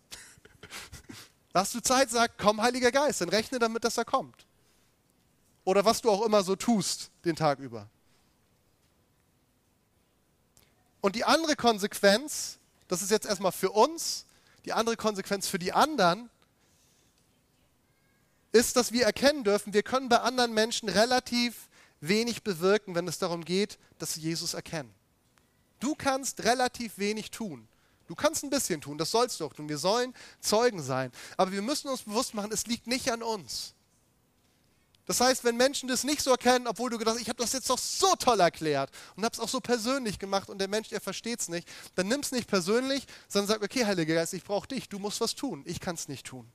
Hast du Zeit, sag, komm, Heiliger Geist, dann rechne damit, dass er kommt. Oder was du auch immer so tust den Tag über. Und die andere Konsequenz, das ist jetzt erstmal für uns, die andere Konsequenz für die anderen, ist, dass wir erkennen dürfen, wir können bei anderen Menschen relativ wenig bewirken, wenn es darum geht, dass sie Jesus erkennen. Du kannst relativ wenig tun. Du kannst ein bisschen tun, das sollst du auch tun. Wir sollen Zeugen sein. Aber wir müssen uns bewusst machen, es liegt nicht an uns. Das heißt, wenn Menschen das nicht so erkennen, obwohl du gedacht hast, ich habe das jetzt doch so toll erklärt und habe es auch so persönlich gemacht und der Mensch, der versteht es nicht, dann nimm es nicht persönlich, sondern sag, okay, Heiliger Geist, ich brauche dich, du musst was tun, ich kann es nicht tun.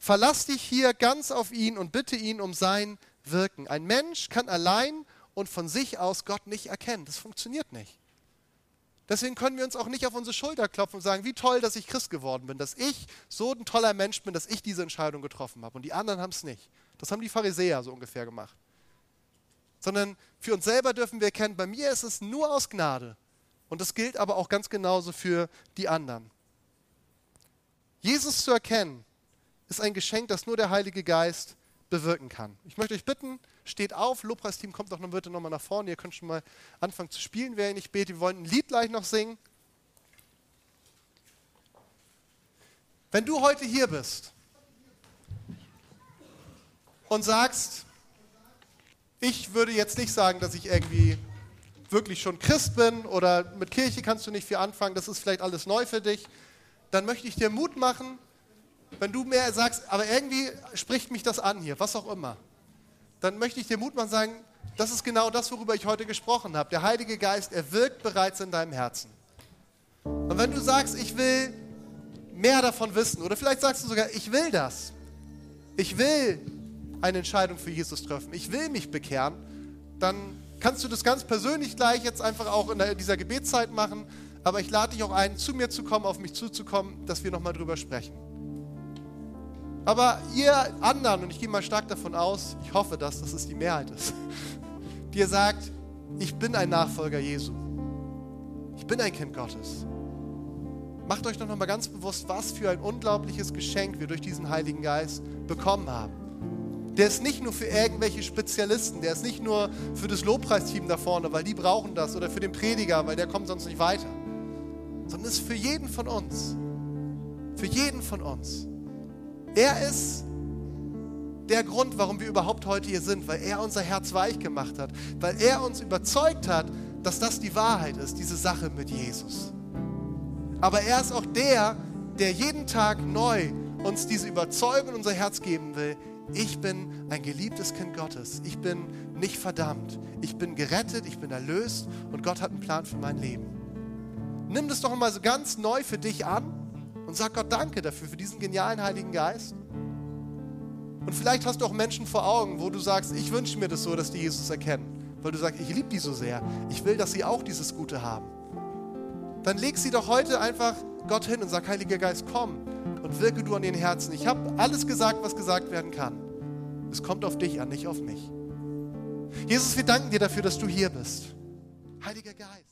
Verlass dich hier ganz auf ihn und bitte ihn um sein Wirken. Ein Mensch kann allein und von sich aus Gott nicht erkennen. Das funktioniert nicht. Deswegen können wir uns auch nicht auf unsere Schulter klopfen und sagen, wie toll, dass ich Christ geworden bin, dass ich so ein toller Mensch bin, dass ich diese Entscheidung getroffen habe. Und die anderen haben es nicht. Das haben die Pharisäer so ungefähr gemacht. Sondern für uns selber dürfen wir erkennen, bei mir ist es nur aus Gnade. Und das gilt aber auch ganz genauso für die anderen. Jesus zu erkennen, ist ein Geschenk, das nur der Heilige Geist bewirken kann. Ich möchte euch bitten, steht auf, Lobpreisteam kommt doch noch bitte nochmal nach vorne, ihr könnt schon mal anfangen zu spielen, wer ihr nicht betet. Wir wollen ein Lied gleich noch singen. Wenn du heute hier bist und sagst, ich würde jetzt nicht sagen, dass ich irgendwie wirklich schon Christ bin oder mit Kirche kannst du nicht viel anfangen, das ist vielleicht alles neu für dich, dann möchte ich dir Mut machen, wenn du mehr sagst, aber irgendwie spricht mich das an hier, was auch immer, dann möchte ich dir Mut machen sagen, das ist genau das, worüber ich heute gesprochen habe. Der Heilige Geist, er wirkt bereits in deinem Herzen. Und wenn du sagst, ich will mehr davon wissen, oder vielleicht sagst du sogar, ich will das, ich will eine Entscheidung für Jesus treffen, ich will mich bekehren, dann kannst du das ganz persönlich gleich jetzt einfach auch in dieser Gebetszeit machen. Aber ich lade dich auch ein, zu mir zu kommen, auf mich zuzukommen, dass wir nochmal drüber sprechen. Aber ihr anderen, und ich gehe mal stark davon aus, ich hoffe, dass das ist die Mehrheit ist, [laughs] die ihr sagt, ich bin ein Nachfolger Jesu. Ich bin ein Kind Gottes. Macht euch doch nochmal ganz bewusst, was für ein unglaubliches Geschenk wir durch diesen Heiligen Geist bekommen haben. Der ist nicht nur für irgendwelche Spezialisten, der ist nicht nur für das Lobpreisteam da vorne, weil die brauchen das, oder für den Prediger, weil der kommt sonst nicht weiter, sondern ist für jeden von uns. Für jeden von uns. Er ist der Grund, warum wir überhaupt heute hier sind, weil er unser Herz weich gemacht hat, weil er uns überzeugt hat, dass das die Wahrheit ist, diese Sache mit Jesus. Aber er ist auch der, der jeden Tag neu uns diese Überzeugung in unser Herz geben will. Ich bin ein geliebtes Kind Gottes. Ich bin nicht verdammt. Ich bin gerettet, ich bin erlöst und Gott hat einen Plan für mein Leben. Nimm das doch mal so ganz neu für dich an und sag Gott Danke dafür, für diesen genialen Heiligen Geist. Und vielleicht hast du auch Menschen vor Augen, wo du sagst, ich wünsche mir das so, dass die Jesus erkennen. Weil du sagst, ich liebe die so sehr. Ich will, dass sie auch dieses Gute haben. Dann leg sie doch heute einfach Gott hin und sag, Heiliger Geist, komm und wirke du an den Herzen. Ich habe alles gesagt, was gesagt werden kann. Es kommt auf dich an, nicht auf mich. Jesus, wir danken dir dafür, dass du hier bist. Heiliger Geist.